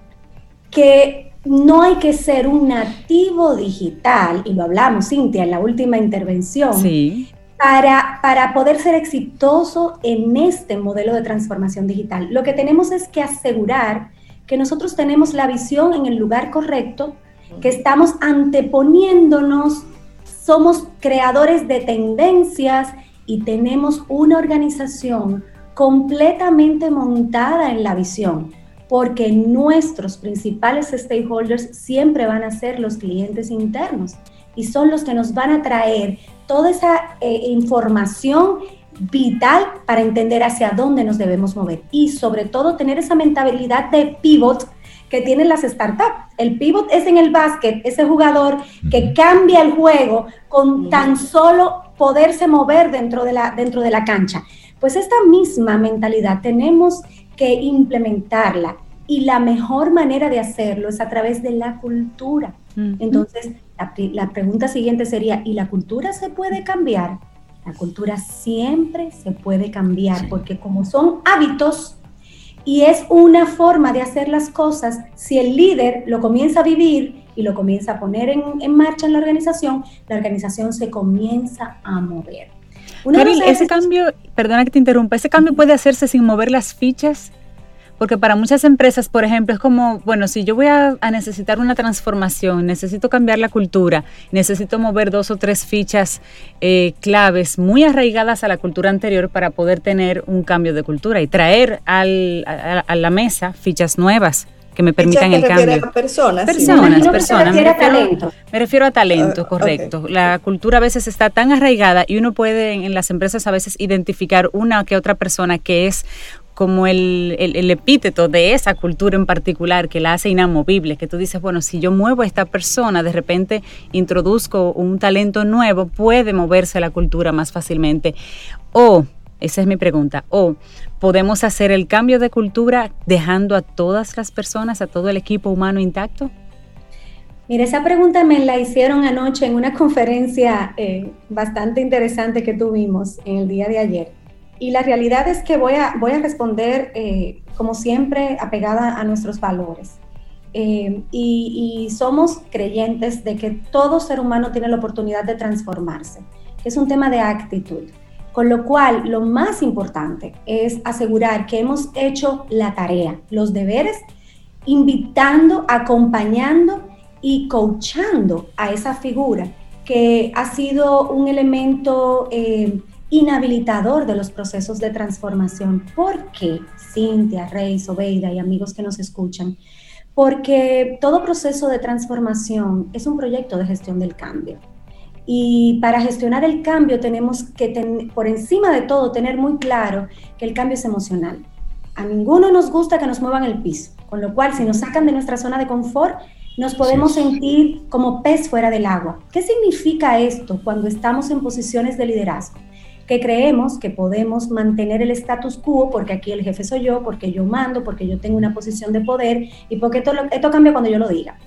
que no hay que ser un nativo digital, y lo hablamos, Cintia, en la última intervención, sí. para, para poder ser exitoso en este modelo de transformación digital. Lo que tenemos es que asegurar que nosotros tenemos la visión en el lugar correcto, que estamos anteponiéndonos, somos creadores de tendencias y tenemos una organización completamente montada en la visión, porque nuestros principales stakeholders siempre van a ser los clientes internos y son los que nos van a traer toda esa eh, información vital para entender hacia dónde nos debemos mover y sobre todo tener esa mentalidad de pivot que tienen las startups. El pivot es en el básquet, ese jugador que cambia el juego con tan solo poderse mover dentro de la, dentro de la cancha. Pues esta misma mentalidad tenemos que implementarla y la mejor manera de hacerlo es a través de la cultura. Entonces, la, la, pregunta siguiente sería, ¿y la cultura se puede cambiar? La cultura siempre se puede cambiar porque como son hábitos y es una forma de hacer las cosas, si el líder lo comienza a vivir y lo comienza a poner en, en marcha en la organización, la organización se comienza a mover. Ese cambio, perdona que te interrumpa, ese cambio puede hacerse sin mover las fichas, porque para muchas empresas, por ejemplo, es como, bueno, si yo voy a, necesitar una transformación, necesito cambiar la cultura, necesito mover dos o tres fichas eh, claves muy arraigadas a la cultura anterior para poder tener un cambio de cultura y traer al, a, la mesa fichas nuevas que me permitan el cambio. A personas, personas, personas. Me refiero, me refiero, a talento, ah, correcto. La cultura a veces está tan arraigada y uno puede en las empresas a veces identificar una que otra persona que es como el, el, epíteto de esa cultura en particular que la hace inamovible, que tú dices, bueno, si yo muevo a esta persona, de repente introduzco un talento nuevo, puede moverse la cultura más fácilmente. O, esa es mi pregunta, o podemos hacer el cambio de cultura dejando a todas las personas, a todo el equipo humano intacto. Mira, esa pregunta me la hicieron anoche en una conferencia eh, bastante interesante que tuvimos en el día de ayer y la realidad es que voy a, voy a responder, eh, como siempre, apegada a nuestros valores. Eh, y, somos creyentes de que todo ser humano tiene la oportunidad de transformarse. Es un tema de actitud. Con lo cual, lo más importante es asegurar que hemos hecho la tarea, los deberes, invitando, acompañando y coachando a esa figura que ha sido un elemento... Eh, inhabilitador de los procesos de transformación. ¿Por qué, Cintia, Rey, Sobeida y amigos que nos escuchan? Porque todo proceso de transformación es un proyecto de gestión del cambio. Y para gestionar el cambio tenemos que, por encima de todo, tener muy claro que el cambio es emocional. A ninguno nos gusta que nos muevan el piso, con lo cual si nos sacan de nuestra zona de confort, nos podemos sentir como pez fuera del agua. ¿Qué significa esto cuando estamos en posiciones de liderazgo? que creemos que podemos mantener el status quo porque aquí el jefe soy yo, porque yo mando, porque yo tengo una posición de poder y porque esto, esto cambia cuando yo lo diga.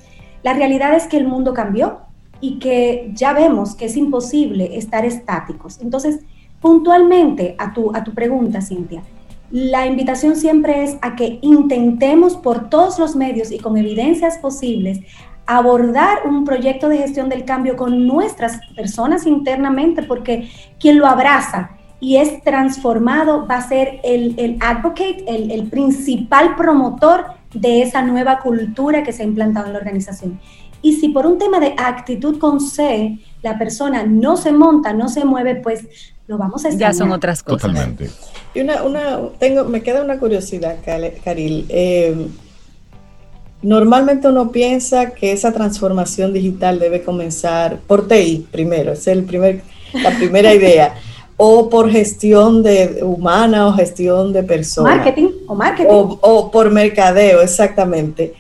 La realidad es que el mundo cambió y que ya vemos que es imposible estar estáticos. Entonces, puntualmente a tu, a tu pregunta, Cintia, la invitación siempre es a que intentemos por todos los medios y con evidencias posibles abordar un proyecto de gestión del cambio con nuestras personas internamente, porque quien lo abraza y es transformado va a ser el, advocate, el, el principal promotor de esa nueva cultura que se ha implantado en la organización. Y si por un tema de actitud con C, la persona no se monta, no se mueve, pues lo vamos a Ya son otras cosas. Totalmente. Y una, una, tengo, me queda una curiosidad, Caril. Eh, normalmente uno piensa que esa transformación digital debe comenzar por TI primero, es el primer, la primera idea, o por gestión de humana o gestión de personas. Marketing o marketing. O, por mercadeo, exactamente.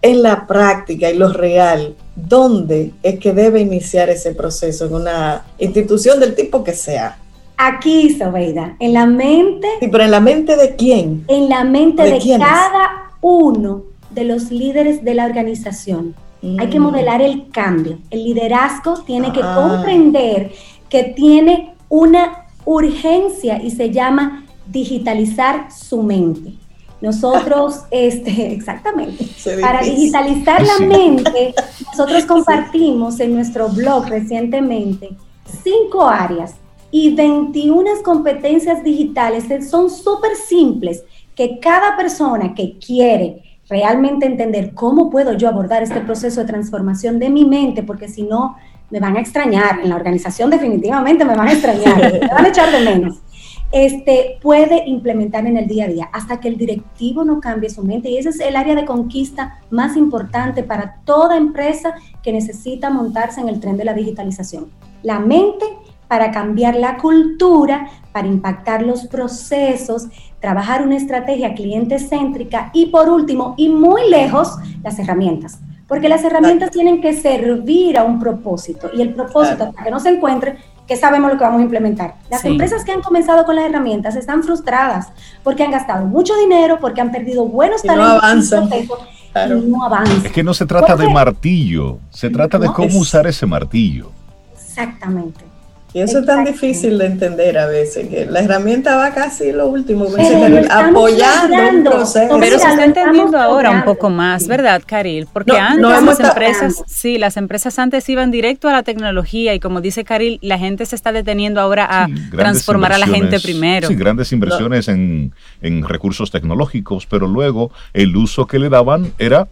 En la práctica y lo real, ¿dónde es que debe iniciar ese proceso en una institución del tipo que sea? Aquí, Sobeida, en la mente. Sí, pero en la mente de quién? En la mente de, cada uno de los líderes de la organización. Hay que mm. modelar el cambio. El liderazgo tiene que ah. comprender que tiene una urgencia y se llama digitalizar su mente. Nosotros, este, exactamente, para digitalizar la mente, nosotros compartimos en nuestro blog recientemente cinco áreas y 21 competencias digitales. Son súper simples que cada persona que quiere realmente entender cómo puedo yo abordar este proceso de transformación de mi mente, porque si no, me van a extrañar, en la organización definitivamente me van a extrañar, me van a echar de menos. Este, puede implementar en el día a día hasta que el directivo no cambie su mente. Y ese es el área de conquista más importante para toda empresa que necesita montarse en el tren de la digitalización. La mente para cambiar la cultura, para impactar los procesos, trabajar una estrategia cliente céntrica y por último, y muy lejos, las herramientas. Porque las herramientas tienen que servir a un propósito y el propósito, para que no se encuentre, que sabemos lo que vamos a implementar. Las empresas que han comenzado con las herramientas están frustradas porque han gastado mucho dinero, porque han perdido buenos talentos. No avanzan. Y no avanzan. Es que no se trata de martillo, se trata de cómo usar ese martillo. Exactamente. Y eso es tan difícil de entender a veces, que la herramienta va casi lo último, apoyando un proceso. Pero se está entendiendo ahora un poco más, ¿verdad, Caril? Porque antes las empresas, sí, las empresas antes iban directo a la tecnología y como dice Caril, la gente se está deteniendo ahora a transformar a la gente primero. Sí, grandes inversiones en, en recursos tecnológicos, pero luego el uso que le daban era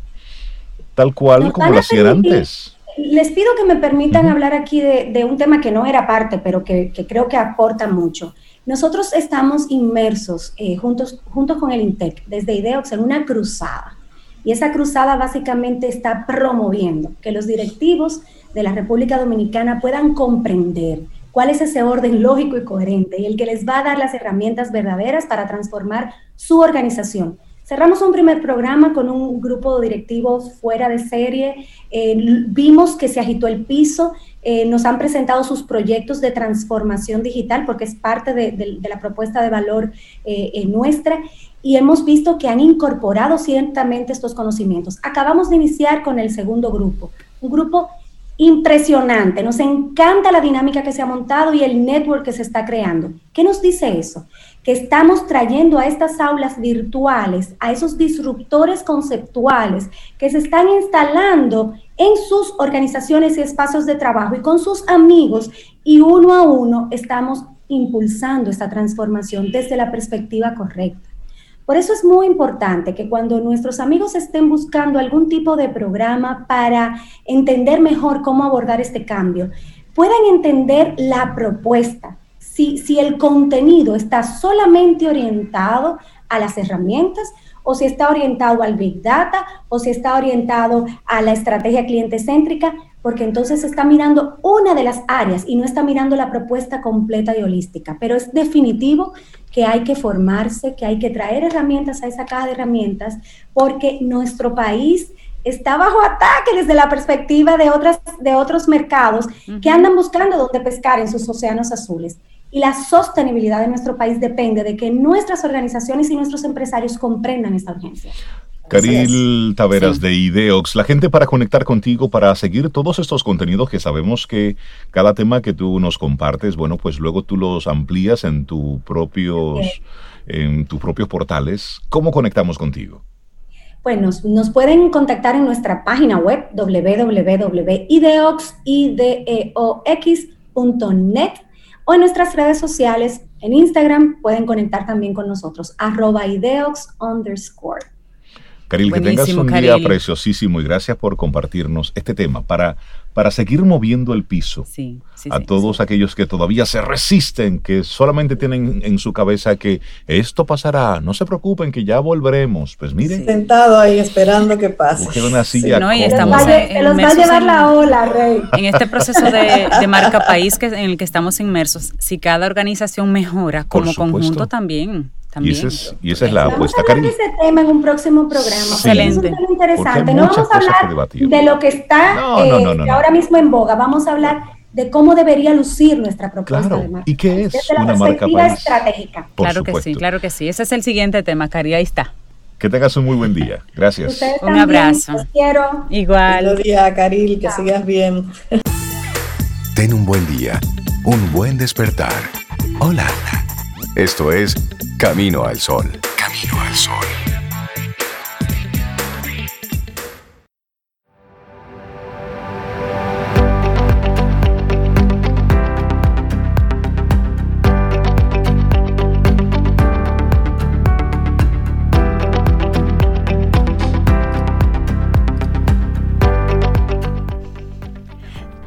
tal cual como lo hacían antes les pido que me permitan hablar aquí de, un tema que no era parte, pero que, creo que aporta mucho. Nosotros estamos inmersos eh, juntos, junto con el INTEC desde IDEOX en una cruzada. Y esa cruzada básicamente está promoviendo que los directivos de la República Dominicana puedan comprender cuál es ese orden lógico y coherente y el que les va a dar las herramientas verdaderas para transformar su organización Cerramos un primer programa con un grupo de directivos fuera de serie. Eh, vimos que se agitó el piso. Eh, nos han presentado sus proyectos de transformación digital porque es parte de, la propuesta de valor eh, nuestra y hemos visto que han incorporado ciertamente estos conocimientos. Acabamos de iniciar con el segundo grupo, un grupo impresionante. Nos encanta la dinámica que se ha montado y el network que se está creando. ¿Qué nos dice eso? Que estamos trayendo a estas aulas virtuales, a esos disruptores conceptuales que se están instalando en sus organizaciones y espacios de trabajo y con sus amigos y uno a uno estamos impulsando esta transformación desde la perspectiva correcta. Por eso es muy importante que cuando nuestros amigos estén buscando algún tipo de programa para entender mejor cómo abordar este cambio, puedan entender la propuesta. Si, si el contenido está solamente orientado a las herramientas o si está orientado al Big Data o si está orientado a la estrategia cliente céntrica, porque entonces está mirando una de las áreas y no está mirando la propuesta completa y holística. Pero es definitivo que hay que formarse, que hay que traer herramientas a esa caja de herramientas, porque nuestro país está bajo ataque desde la perspectiva de, otras, de otros mercados que andan buscando dónde pescar en sus océanos azules. Y la sostenibilidad de nuestro país depende de que nuestras organizaciones y nuestros empresarios comprendan esta urgencia. Caril Taveras de Ideox, la gente para conectar contigo, para seguir todos estos contenidos que sabemos que cada tema que tú nos compartes, bueno, pues luego tú los amplías en tu propios, en tus propios portales. ¿Cómo conectamos contigo? Bueno, nos, pueden contactar en nuestra página web www.ideox.net o en nuestras redes sociales, en Instagram pueden conectar también con nosotros, arroba ideox underscore. Caril, que tengas un día preciosísimo y gracias por compartirnos este tema para, para seguir moviendo el piso a todos aquellos que todavía se resisten, que solamente tienen en su cabeza que esto pasará, no se preocupen que ya volveremos. Pues miren. Sentado ahí esperando que pase. Una silla no, y estamos en, los va a llevar la ola, Rey. En este proceso de, marca país que, en el que estamos inmersos, si cada organización mejora como conjunto también y, esa es la apuesta, Vamos a hablar de ese tema en un próximo programa. Excelente. Es un tema interesante. No vamos a hablar de lo que está eh, ahora mismo en boga. Vamos a hablar de cómo debería lucir nuestra propuesta claro. de marca. ¿Y qué es Desde la una perspectiva marca estratégica. claro que sí, claro que sí. Ese es el siguiente tema, Cari. Ahí está. Que tengas un muy buen día. Gracias. un abrazo. Los quiero. Igual. Buen día, Caril. Que sigas bien. Ten un buen día. Un buen despertar. Hola. Esto es Camino al Sol. Camino al Sol.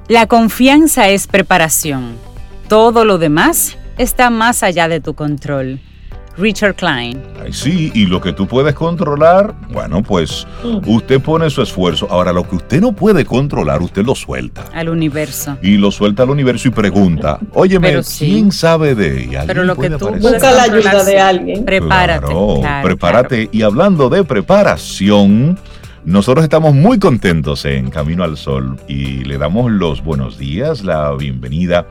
La confianza es preparación. Todo lo demás está más allá de tu control. Richard Klein. Ay, sí, y lo que tú puedes controlar, bueno, pues mm. usted pone su esfuerzo. Ahora, lo que usted no puede controlar, usted lo suelta. Al universo. Y lo suelta al universo y pregunta, óyeme, ¿quién sabe de ella? Pero lo que tú Busca la ayuda de alguien. Prepárate. prepárate. Y hablando de preparación, nosotros estamos muy contentos en Camino al Sol y le damos los buenos días, la bienvenida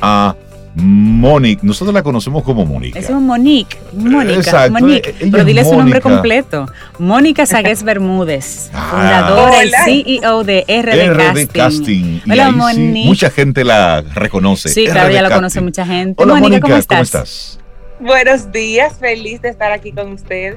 a Monique, nosotros la conocemos como Mónica. Es un Monique, Mónica, Monique, e-, pero dile su nombre completo. Mónica Sagués Bermúdez, ah. fundadora y CEO de RD, Casting. Hola, Monique. mucha gente la reconoce. Sí, claro, ya la conoce mucha gente. Hola, Mónica, ¿cómo estás? Buenos días, feliz de estar aquí con ustedes.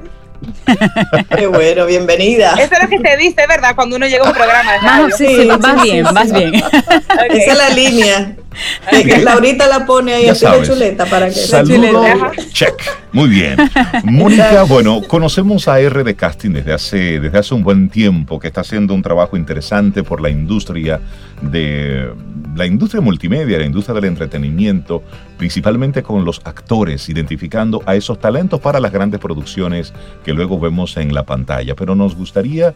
Qué bueno, bienvenida. Eso es lo que se dice, ¿verdad? Cuando uno llega a un programa de radio. sí, sí, vas bien, vas bien. Esa es la línea. Laurita la pone ahí así de chuleta para que Saludo, check. Muy bien. Mónica, bueno, conocemos a R de Casting desde hace, desde hace un buen tiempo, que está haciendo un trabajo interesante por la industria de la industria multimedia, la industria del entretenimiento, principalmente con los actores, identificando a esos talentos para las grandes producciones que luego vemos en la pantalla. Pero nos gustaría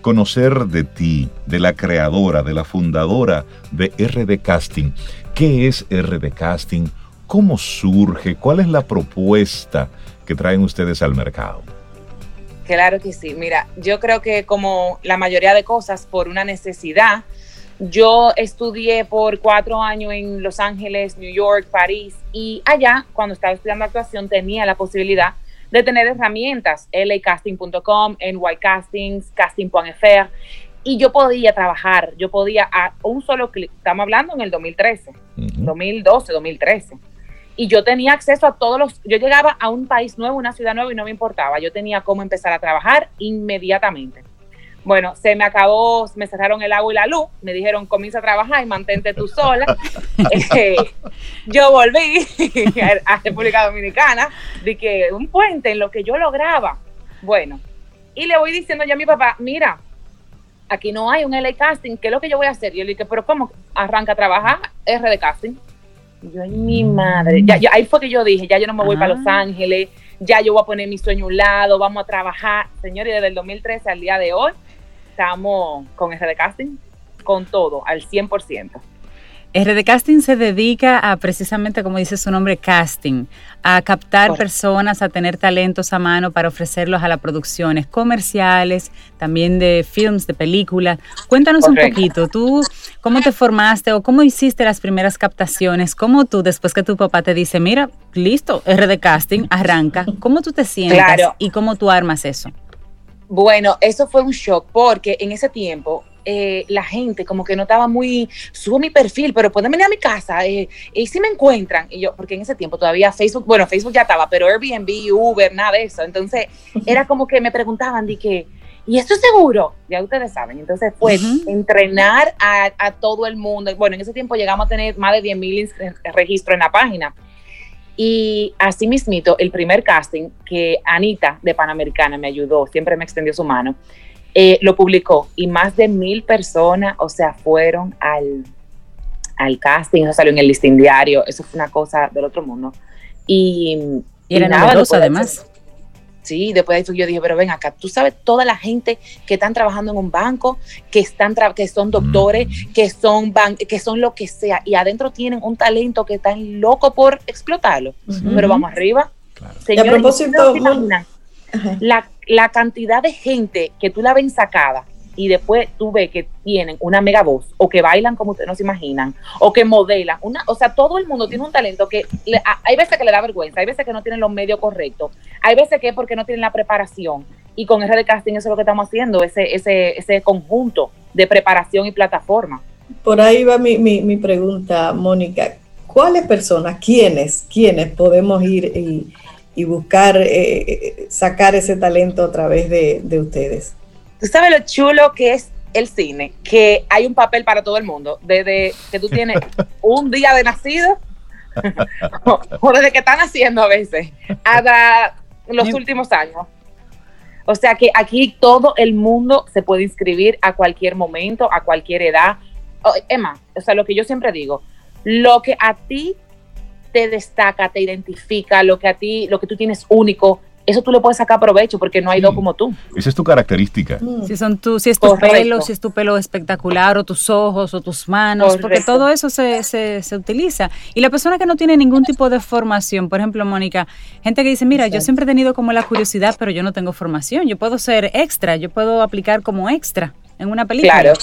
conocer de ti, de la creadora, de la fundadora de RD Casting. ¿Qué es RD Casting? ¿Cómo surge? ¿Cuál es la propuesta que traen ustedes al mercado? Claro que sí. Mira, yo creo que como la mayoría de cosas, por una necesidad, yo estudié por cuatro años en Los Ángeles, New York, París, y allá, cuando estaba estudiando actuación, tenía la posibilidad de tener herramientas, lacasting.com, nycastings, casting.fr, y yo podía trabajar, yo podía a un solo clic, estamos hablando en el 2013, 2012, 2013, y yo tenía acceso a todos los, yo llegaba a un país nuevo, una ciudad nueva y no me importaba, yo tenía cómo empezar a trabajar inmediatamente. Bueno, se me acabó, me cerraron el agua y la luz, me dijeron comienza a trabajar y mantente tú sola. Eh, yo volví a República Dominicana, de que un puente en lo que yo lograba. Bueno, y le voy diciendo ya a mi papá, mira, aquí no hay un LA casting, ¿qué es lo que yo voy a hacer? Y yo le dije, pero ¿cómo arranca a trabajar R de casting? Y yo, ay, mi madre, ya, ahí fue que yo dije, ya yo no me voy para Los ah. Ángeles, ya yo voy a poner mi sueño a un lado, vamos a trabajar. Señores, desde el 2013 al día de hoy, estamos con RD Casting, con todo, al 100%. RD Casting se dedica a precisamente, como dice su nombre, casting, a captar personas, a tener talentos a mano para ofrecerlos a las producciones comerciales, también de films, de películas. Cuéntanos un poquito, tú, ¿cómo te formaste o cómo hiciste las primeras captaciones? ¿Cómo tú, después que tu papá te dice, mira, listo, RD Casting, arranca, ¿cómo tú te sientes y cómo tú armas eso? Bueno, eso fue un shock porque en ese tiempo eh, la gente como que no estaba muy, subo mi perfil, pero pueden venir a mi casa eh, y si me encuentran, y yo, porque en ese tiempo todavía Facebook, bueno, Facebook ya estaba, pero Airbnb, Uber, nada de eso, entonces era como que me preguntaban, de que, ¿y esto es seguro? Ya ustedes saben, entonces fue entrenar a, todo el mundo, bueno, en ese tiempo llegamos a tener más de 10 mil registros en la página. Y así mismito, el primer casting que Anita de Panamericana me ayudó, siempre me extendió su mano, eh, lo publicó y más de mil personas, o sea, fueron al, al casting, eso salió en el listing diario, eso fue una cosa del otro mundo. Y, y era nada, además. Sí, después de eso yo dije, pero ven acá, tú sabes toda la gente que están trabajando en un banco, que están que son doctores, mm. que son que son lo que sea, y adentro tienen un talento que están loco por explotarlo. Pero vamos arriba. Señores, a propósito, la, la, cantidad de gente que tú la ven sacada y después tú ves que tienen una mega voz o que bailan como ustedes no se imaginan o que modelan, una, o sea, todo el mundo tiene un talento que hay veces que le da vergüenza, hay veces que no tienen los medios correctos, hay veces que es porque no tienen la preparación y con de Casting eso es lo que estamos haciendo, ese, ese, ese conjunto de preparación y plataforma. Por ahí va mi, mi, mi pregunta, Mónica. ¿Cuáles personas, quiénes, quiénes podemos ir y, y buscar eh, sacar ese talento a través de, ustedes. Tú sabes lo chulo que es el cine, que hay un papel para todo el mundo, desde que tú tienes un día de nacido o, desde que están haciendo a veces, hasta los últimos años. O sea que aquí todo el mundo se puede inscribir a cualquier momento, a cualquier edad. Emma, o sea, lo que yo siempre digo, lo que a ti te destaca, te identifica, lo que a ti, lo que tú tienes único, eso tú le puedes sacar provecho porque no hay dos como tú. Esa es tu característica. Mm. Si son tú, si es tu pelo, si es tu pelo espectacular, o tus ojos, o tus manos, porque todo eso se, se, se, utiliza. Y la persona que no tiene ningún tipo de formación, por ejemplo, Mónica, gente que dice, mira, yo siempre he tenido como la curiosidad, pero yo no tengo formación, yo puedo ser extra, yo puedo aplicar como extra en una película. Claro.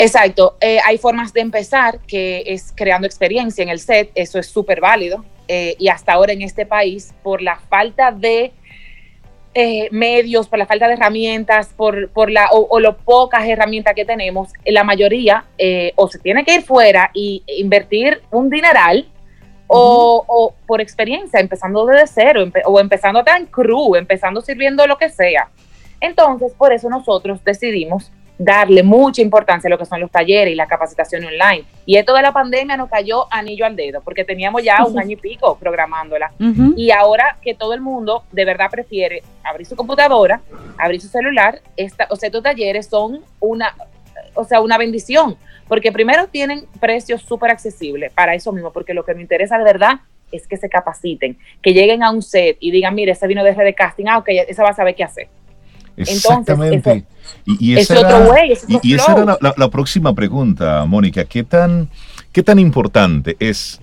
Exacto, eh, hay formas de empezar que es creando experiencia en el set, eso es súper válido eh, y hasta ahora en este país por la falta de eh, medios, por la falta de herramientas, por, por la o, o lo pocas herramientas que tenemos, la mayoría o se tiene que ir fuera y invertir un dineral o, por experiencia, empezando desde cero o empezando tan cru, empezando sirviendo lo que sea. Entonces, por eso nosotros decidimos darle mucha importancia a lo que son los talleres y la capacitación online. Y esto de la pandemia nos cayó anillo al dedo, porque teníamos ya un año y pico programándola. Y ahora que todo el mundo de verdad prefiere abrir su computadora, abrir su celular, esta, o sea, estos talleres son una, o sea, una bendición, porque primero tienen precios súper accesibles para eso mismo, porque lo que me interesa de verdad es que se capaciten, que lleguen a un set y digan, mire, ese vino de red de casting, ah, ok, esa va a saber qué hacer. Exactamente. y, esa era, y, esa era la, próxima pregunta, Mónica. ¿Qué tan, ¿Qué tan importante es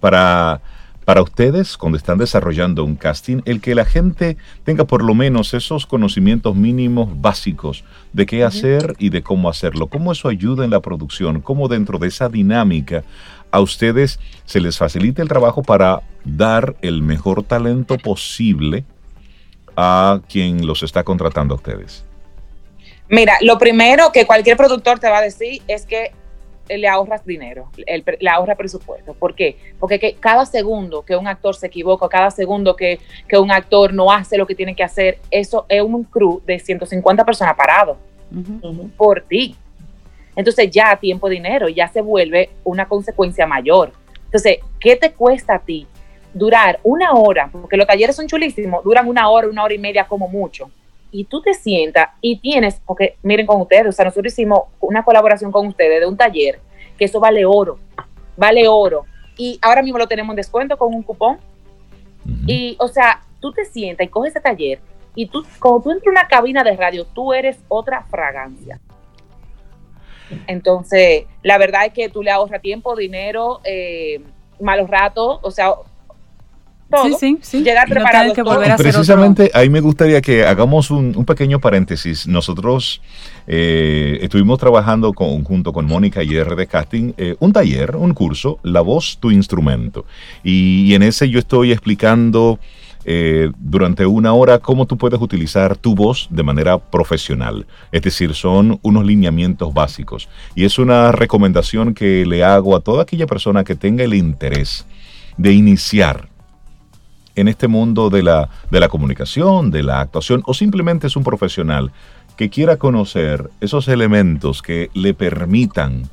para, para ustedes, cuando están desarrollando un casting, el que la gente tenga por lo menos esos conocimientos mínimos básicos de qué hacer y de cómo hacerlo? ¿Cómo eso ayuda en la producción? ¿Cómo dentro de esa dinámica a ustedes se les facilita el trabajo para dar el mejor talento posible a quien los está contratando a ustedes? Mira, lo primero que cualquier productor te va a decir es que le ahorras dinero, le ahorra presupuesto. ¿Por qué? Porque cada segundo que un actor se equivoca, cada segundo que, un actor no hace lo que tiene que hacer, eso es un crew de 150 personas parados por ti. Entonces ya tiempo, dinero, ya se vuelve una consecuencia mayor. Entonces, ¿qué te cuesta a ti durar una hora, porque los talleres son chulísimos, duran una hora, una hora y media como mucho, y tú te sientas y tienes, porque miren con ustedes, o sea, nosotros hicimos una colaboración con ustedes de un taller, que eso vale oro, vale oro, y ahora mismo lo tenemos en descuento con un cupón, y o sea, tú te sientas y coges ese taller, y tú, cuando tú entras en una cabina de radio, tú eres otra fragancia. Entonces, la verdad es que tú le ahorras tiempo, dinero, eh, malos ratos, o sea, Sí, sí, Llegar preparado. Precisamente ahí me gustaría que hagamos un, pequeño paréntesis. Nosotros eh, estuvimos trabajando junto con Mónica y RD Casting eh, un taller, un curso, La voz, tu instrumento. Y, en ese yo estoy explicando eh, durante una hora cómo tú puedes utilizar tu voz de manera profesional. Es decir, son unos lineamientos básicos. Y es una recomendación que le hago a toda aquella persona que tenga el interés de iniciar en este mundo de la, de la comunicación, de la actuación, o simplemente es un profesional que quiera conocer esos elementos que le permitan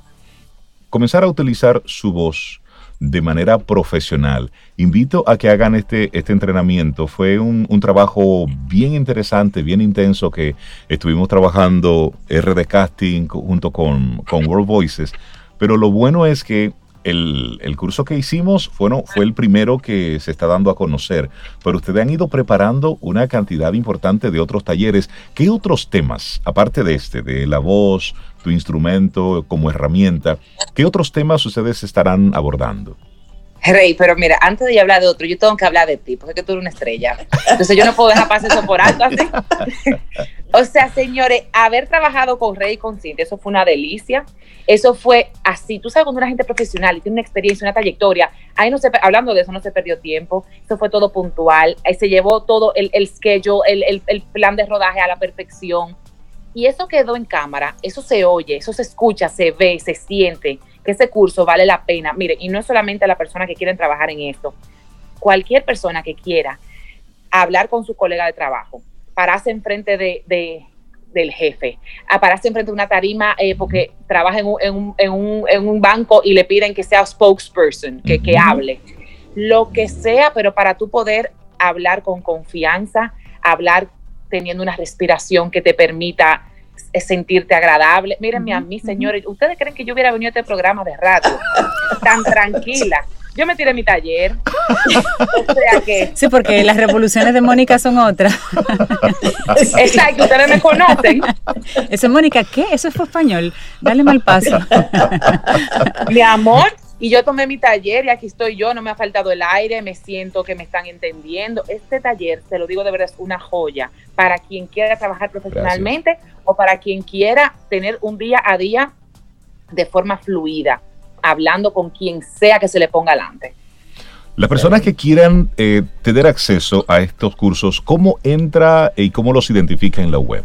comenzar a utilizar su voz de manera profesional. Invito a que hagan este, este entrenamiento. Fue un, trabajo bien interesante, bien intenso que estuvimos trabajando RD Casting junto con, con World Voices. Pero lo bueno es que el, curso que hicimos fue, el primero que se está dando a conocer, pero ustedes han ido preparando una cantidad importante de otros talleres. ¿Qué otros temas, aparte de este, de la voz, tu instrumento como herramienta, qué otros temas ustedes estarán abordando? Rey, pero mira, antes de hablar de otro, yo tengo que hablar de ti, porque tú eres una estrella. Entonces yo no puedo dejar pasar eso por alto así. o sea, señores, haber trabajado con Rey y con Cintia, eso fue una delicia. Eso fue así. Tú sabes, cuando una gente profesional y tiene una experiencia, una trayectoria, ahí no se, hablando de eso, no se perdió tiempo. Eso fue todo puntual. Ahí se llevó todo el, el schedule, el, el plan de rodaje a la perfección. Y eso quedó en cámara, eso se oye, eso se escucha, se ve, se siente que ese curso vale la pena. Mire, y no es solamente a la persona que quieren trabajar en esto, cualquier persona que quiera hablar con su colega de trabajo, pararse enfrente de, de del jefe, a pararse enfrente de una tarima eh, porque trabaja en un, en, un, en, un, en un, banco y le piden que sea spokesperson, que, que hable. Lo que sea, pero para tú poder hablar con confianza, hablar teniendo una respiración que te permita sentirte agradable. Mírenme a mí, señores, ¿ustedes creen que yo hubiera venido a este programa de radio tan tranquila? Yo me tiré mi taller. Sí, porque las revoluciones de Mónica son otras. Exacto, ustedes me conocen. Eso es Mónica, ¿qué? Eso fue español. Dale mal paso. Mi amor, y yo tomé mi taller y aquí estoy yo, no me ha faltado el aire, me siento que me están entendiendo. Este taller, te lo digo de verdad, es una joya para quien quiera trabajar profesionalmente o para quien quiera tener un día a día de forma fluida, hablando con quien sea que se le ponga adelante. Las personas que quieran eh, tener acceso a estos cursos, ¿cómo entra y cómo los identifica en la web?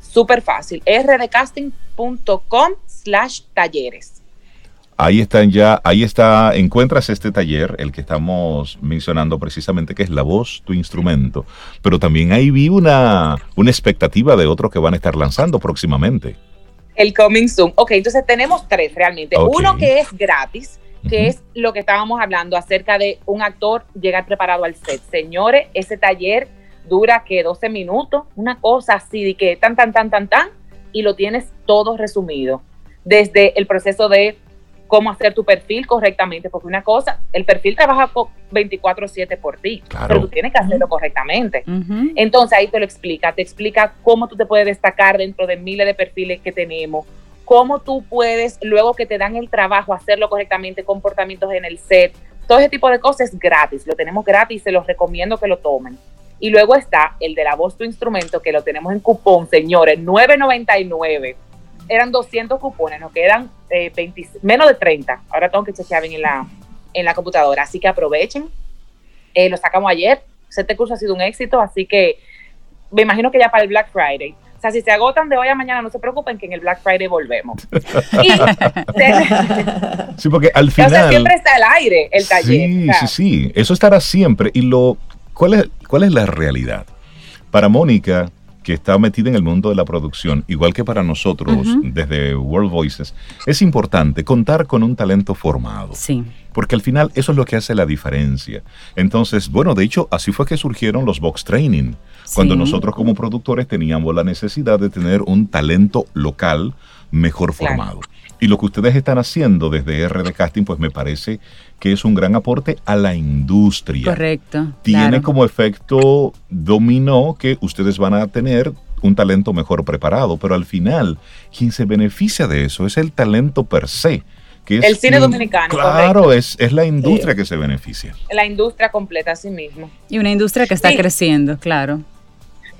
Súper fácil, rdcasting.com slash talleres. Ahí están ya, ahí está, encuentras este taller, el que estamos mencionando precisamente, que es la voz, tu instrumento. Pero también ahí vi una, una expectativa de otro que van a estar lanzando próximamente. El Coming Soon. Ok, entonces tenemos tres realmente. Uno que es gratis, que es lo que estábamos hablando acerca de un actor llegar preparado al set. Señores, ese taller dura que 12 minutos, una cosa así de que tan, tan, tan, tan, tan, y lo tienes todo resumido. Desde el proceso de cómo hacer tu perfil correctamente, porque una cosa, el perfil trabaja 24/7 por ti, pero tú tienes que hacerlo correctamente. Entonces ahí te lo explica, te explica cómo tú te puedes destacar dentro de miles de perfiles que tenemos, cómo tú puedes, luego que te dan el trabajo, hacerlo correctamente, comportamientos en el set, todo ese tipo de cosas es gratis, lo tenemos gratis, se los recomiendo que lo tomen. Y luego está el de la voz tu instrumento, que lo tenemos en cupón, señores, 9.99 eran 200 cupones, nos quedan eh, menos de 30. Ahora tengo que chequear bien en la, en la computadora. Así que aprovechen. Eh, lo sacamos ayer. Este curso ha sido un éxito, así que me imagino que ya para el Black Friday. O sea, si se agotan de hoy a mañana, no se preocupen que en el Black Friday volvemos. sí, porque al final... siempre está el aire, el taller. Sí, sí, sí. Eso estará siempre. Y lo, ¿cuál es, cuál es la realidad? Para Mónica, que está metida en el mundo de la producción, igual que para nosotros desde World Voices, es importante contar con un talento formado. Sí. Porque al final eso es lo que hace la diferencia. Entonces, bueno, de hecho, así fue que surgieron los box training. Cuando nosotros como productores teníamos la necesidad de tener un talento local mejor formado. Y lo que ustedes están haciendo desde RD Casting, pues me parece que es un gran aporte a la industria. Correcto. Tiene como efecto dominó que ustedes van a tener un talento mejor preparado, pero al final quien se beneficia de eso es el talento per se. Que es el cine dominicano. Claro, es, es, la industria que se beneficia. La industria completa a sí mismo. Y una industria que está creciendo, claro.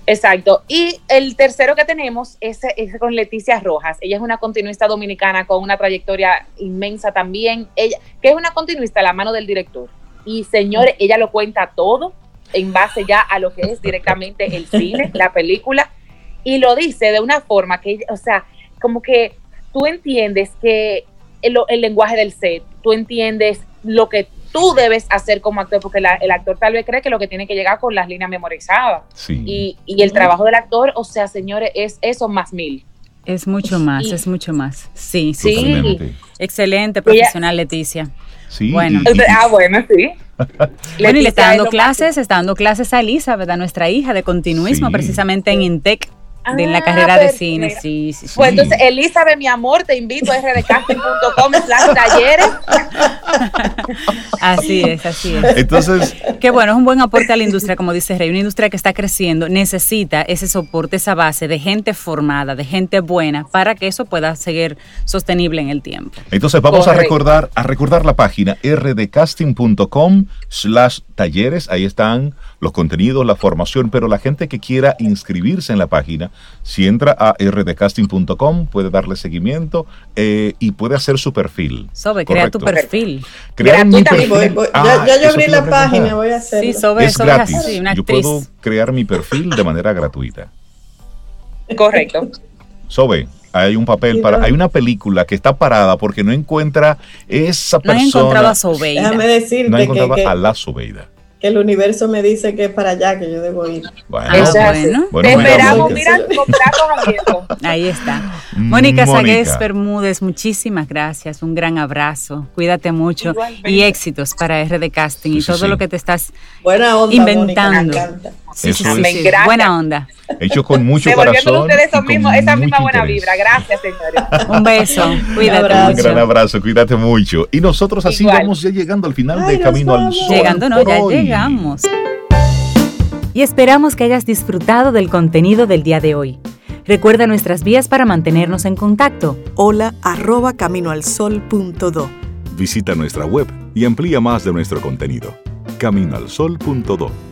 Exacto. Y el tercero que tenemos es, con Leticia Rojas. Ella es una continuista dominicana con una trayectoria inmensa también. Ella, que es una continuista a la mano del director. Y señores, ella lo cuenta todo. en base ya a lo que es directamente el cine, la película, y lo dice de una forma que, o sea, como que tú entiendes que el, el lenguaje del set, tú entiendes lo que tú debes hacer como actor, porque el actor tal vez cree que lo que tiene que llegar con las líneas memorizadas. Y, y, el trabajo del actor, o sea, señores, es eso más mil. Es mucho más, es mucho más. Sí, sí. Excelente profesional, Leticia. Sí. Bueno. ah, bueno, sí. bueno, y le está dando clases, está dando clases a Elizabeth, a nuestra hija de continuismo, precisamente en Intec de la ah, carrera de cine, sí, sí, sí. Pues entonces, Elizabeth, mi amor, te invito a rdcasting.com slash talleres. Así es, así es. Entonces. Qué bueno, es un buen aporte a la industria, como dice Rey. Una industria que está creciendo necesita ese soporte, esa base de gente formada, de gente buena, para que eso pueda seguir sostenible en el tiempo. Entonces, vamos a recordar, a recordar la página rdcasting.com slash talleres. Ahí están los contenidos, la formación, pero la gente que quiera inscribirse en la página, si entra a rdcasting.com, puede darle seguimiento eh, y puede hacer su perfil. Sobre, crea tu perfil. Crear mi perfil. Ah, ya, yo abrí la página, voy a hacer. Sí, sobre, es gratis. yo puedo crear mi perfil de manera gratuita. Correcto. Sobe, hay un papel para, hay una película que está parada porque no encuentra esa persona. No encontraba a Sobeida. Déjame decirte no encontraba a la Sobeida que el universo me dice que es para allá que yo debo ir. Bueno, bueno. Te esperamos, mira. Ahí está. Mónica Sagués Bermúdez, muchísimas gracias. Un gran abrazo. Cuídate mucho y éxitos para RD Casting y todo lo que te estás inventando. Sí, sí, sí, Buena onda. Hecho con mucho corazón. ustedes esa misma buena vibra. Gracias, señores. Un beso. Cuídate Un gran abrazo. Cuídate mucho. Y nosotros así vamos ya llegando al final del Camino al Sol. Llegando, no, ya llegamos. Y esperamos que hayas disfrutado del contenido del día de hoy. Recuerda nuestras vías para mantenernos en contacto. Hola arroba caminoalsol.do. Visita nuestra web y amplía más de nuestro contenido. Caminoalsol.do.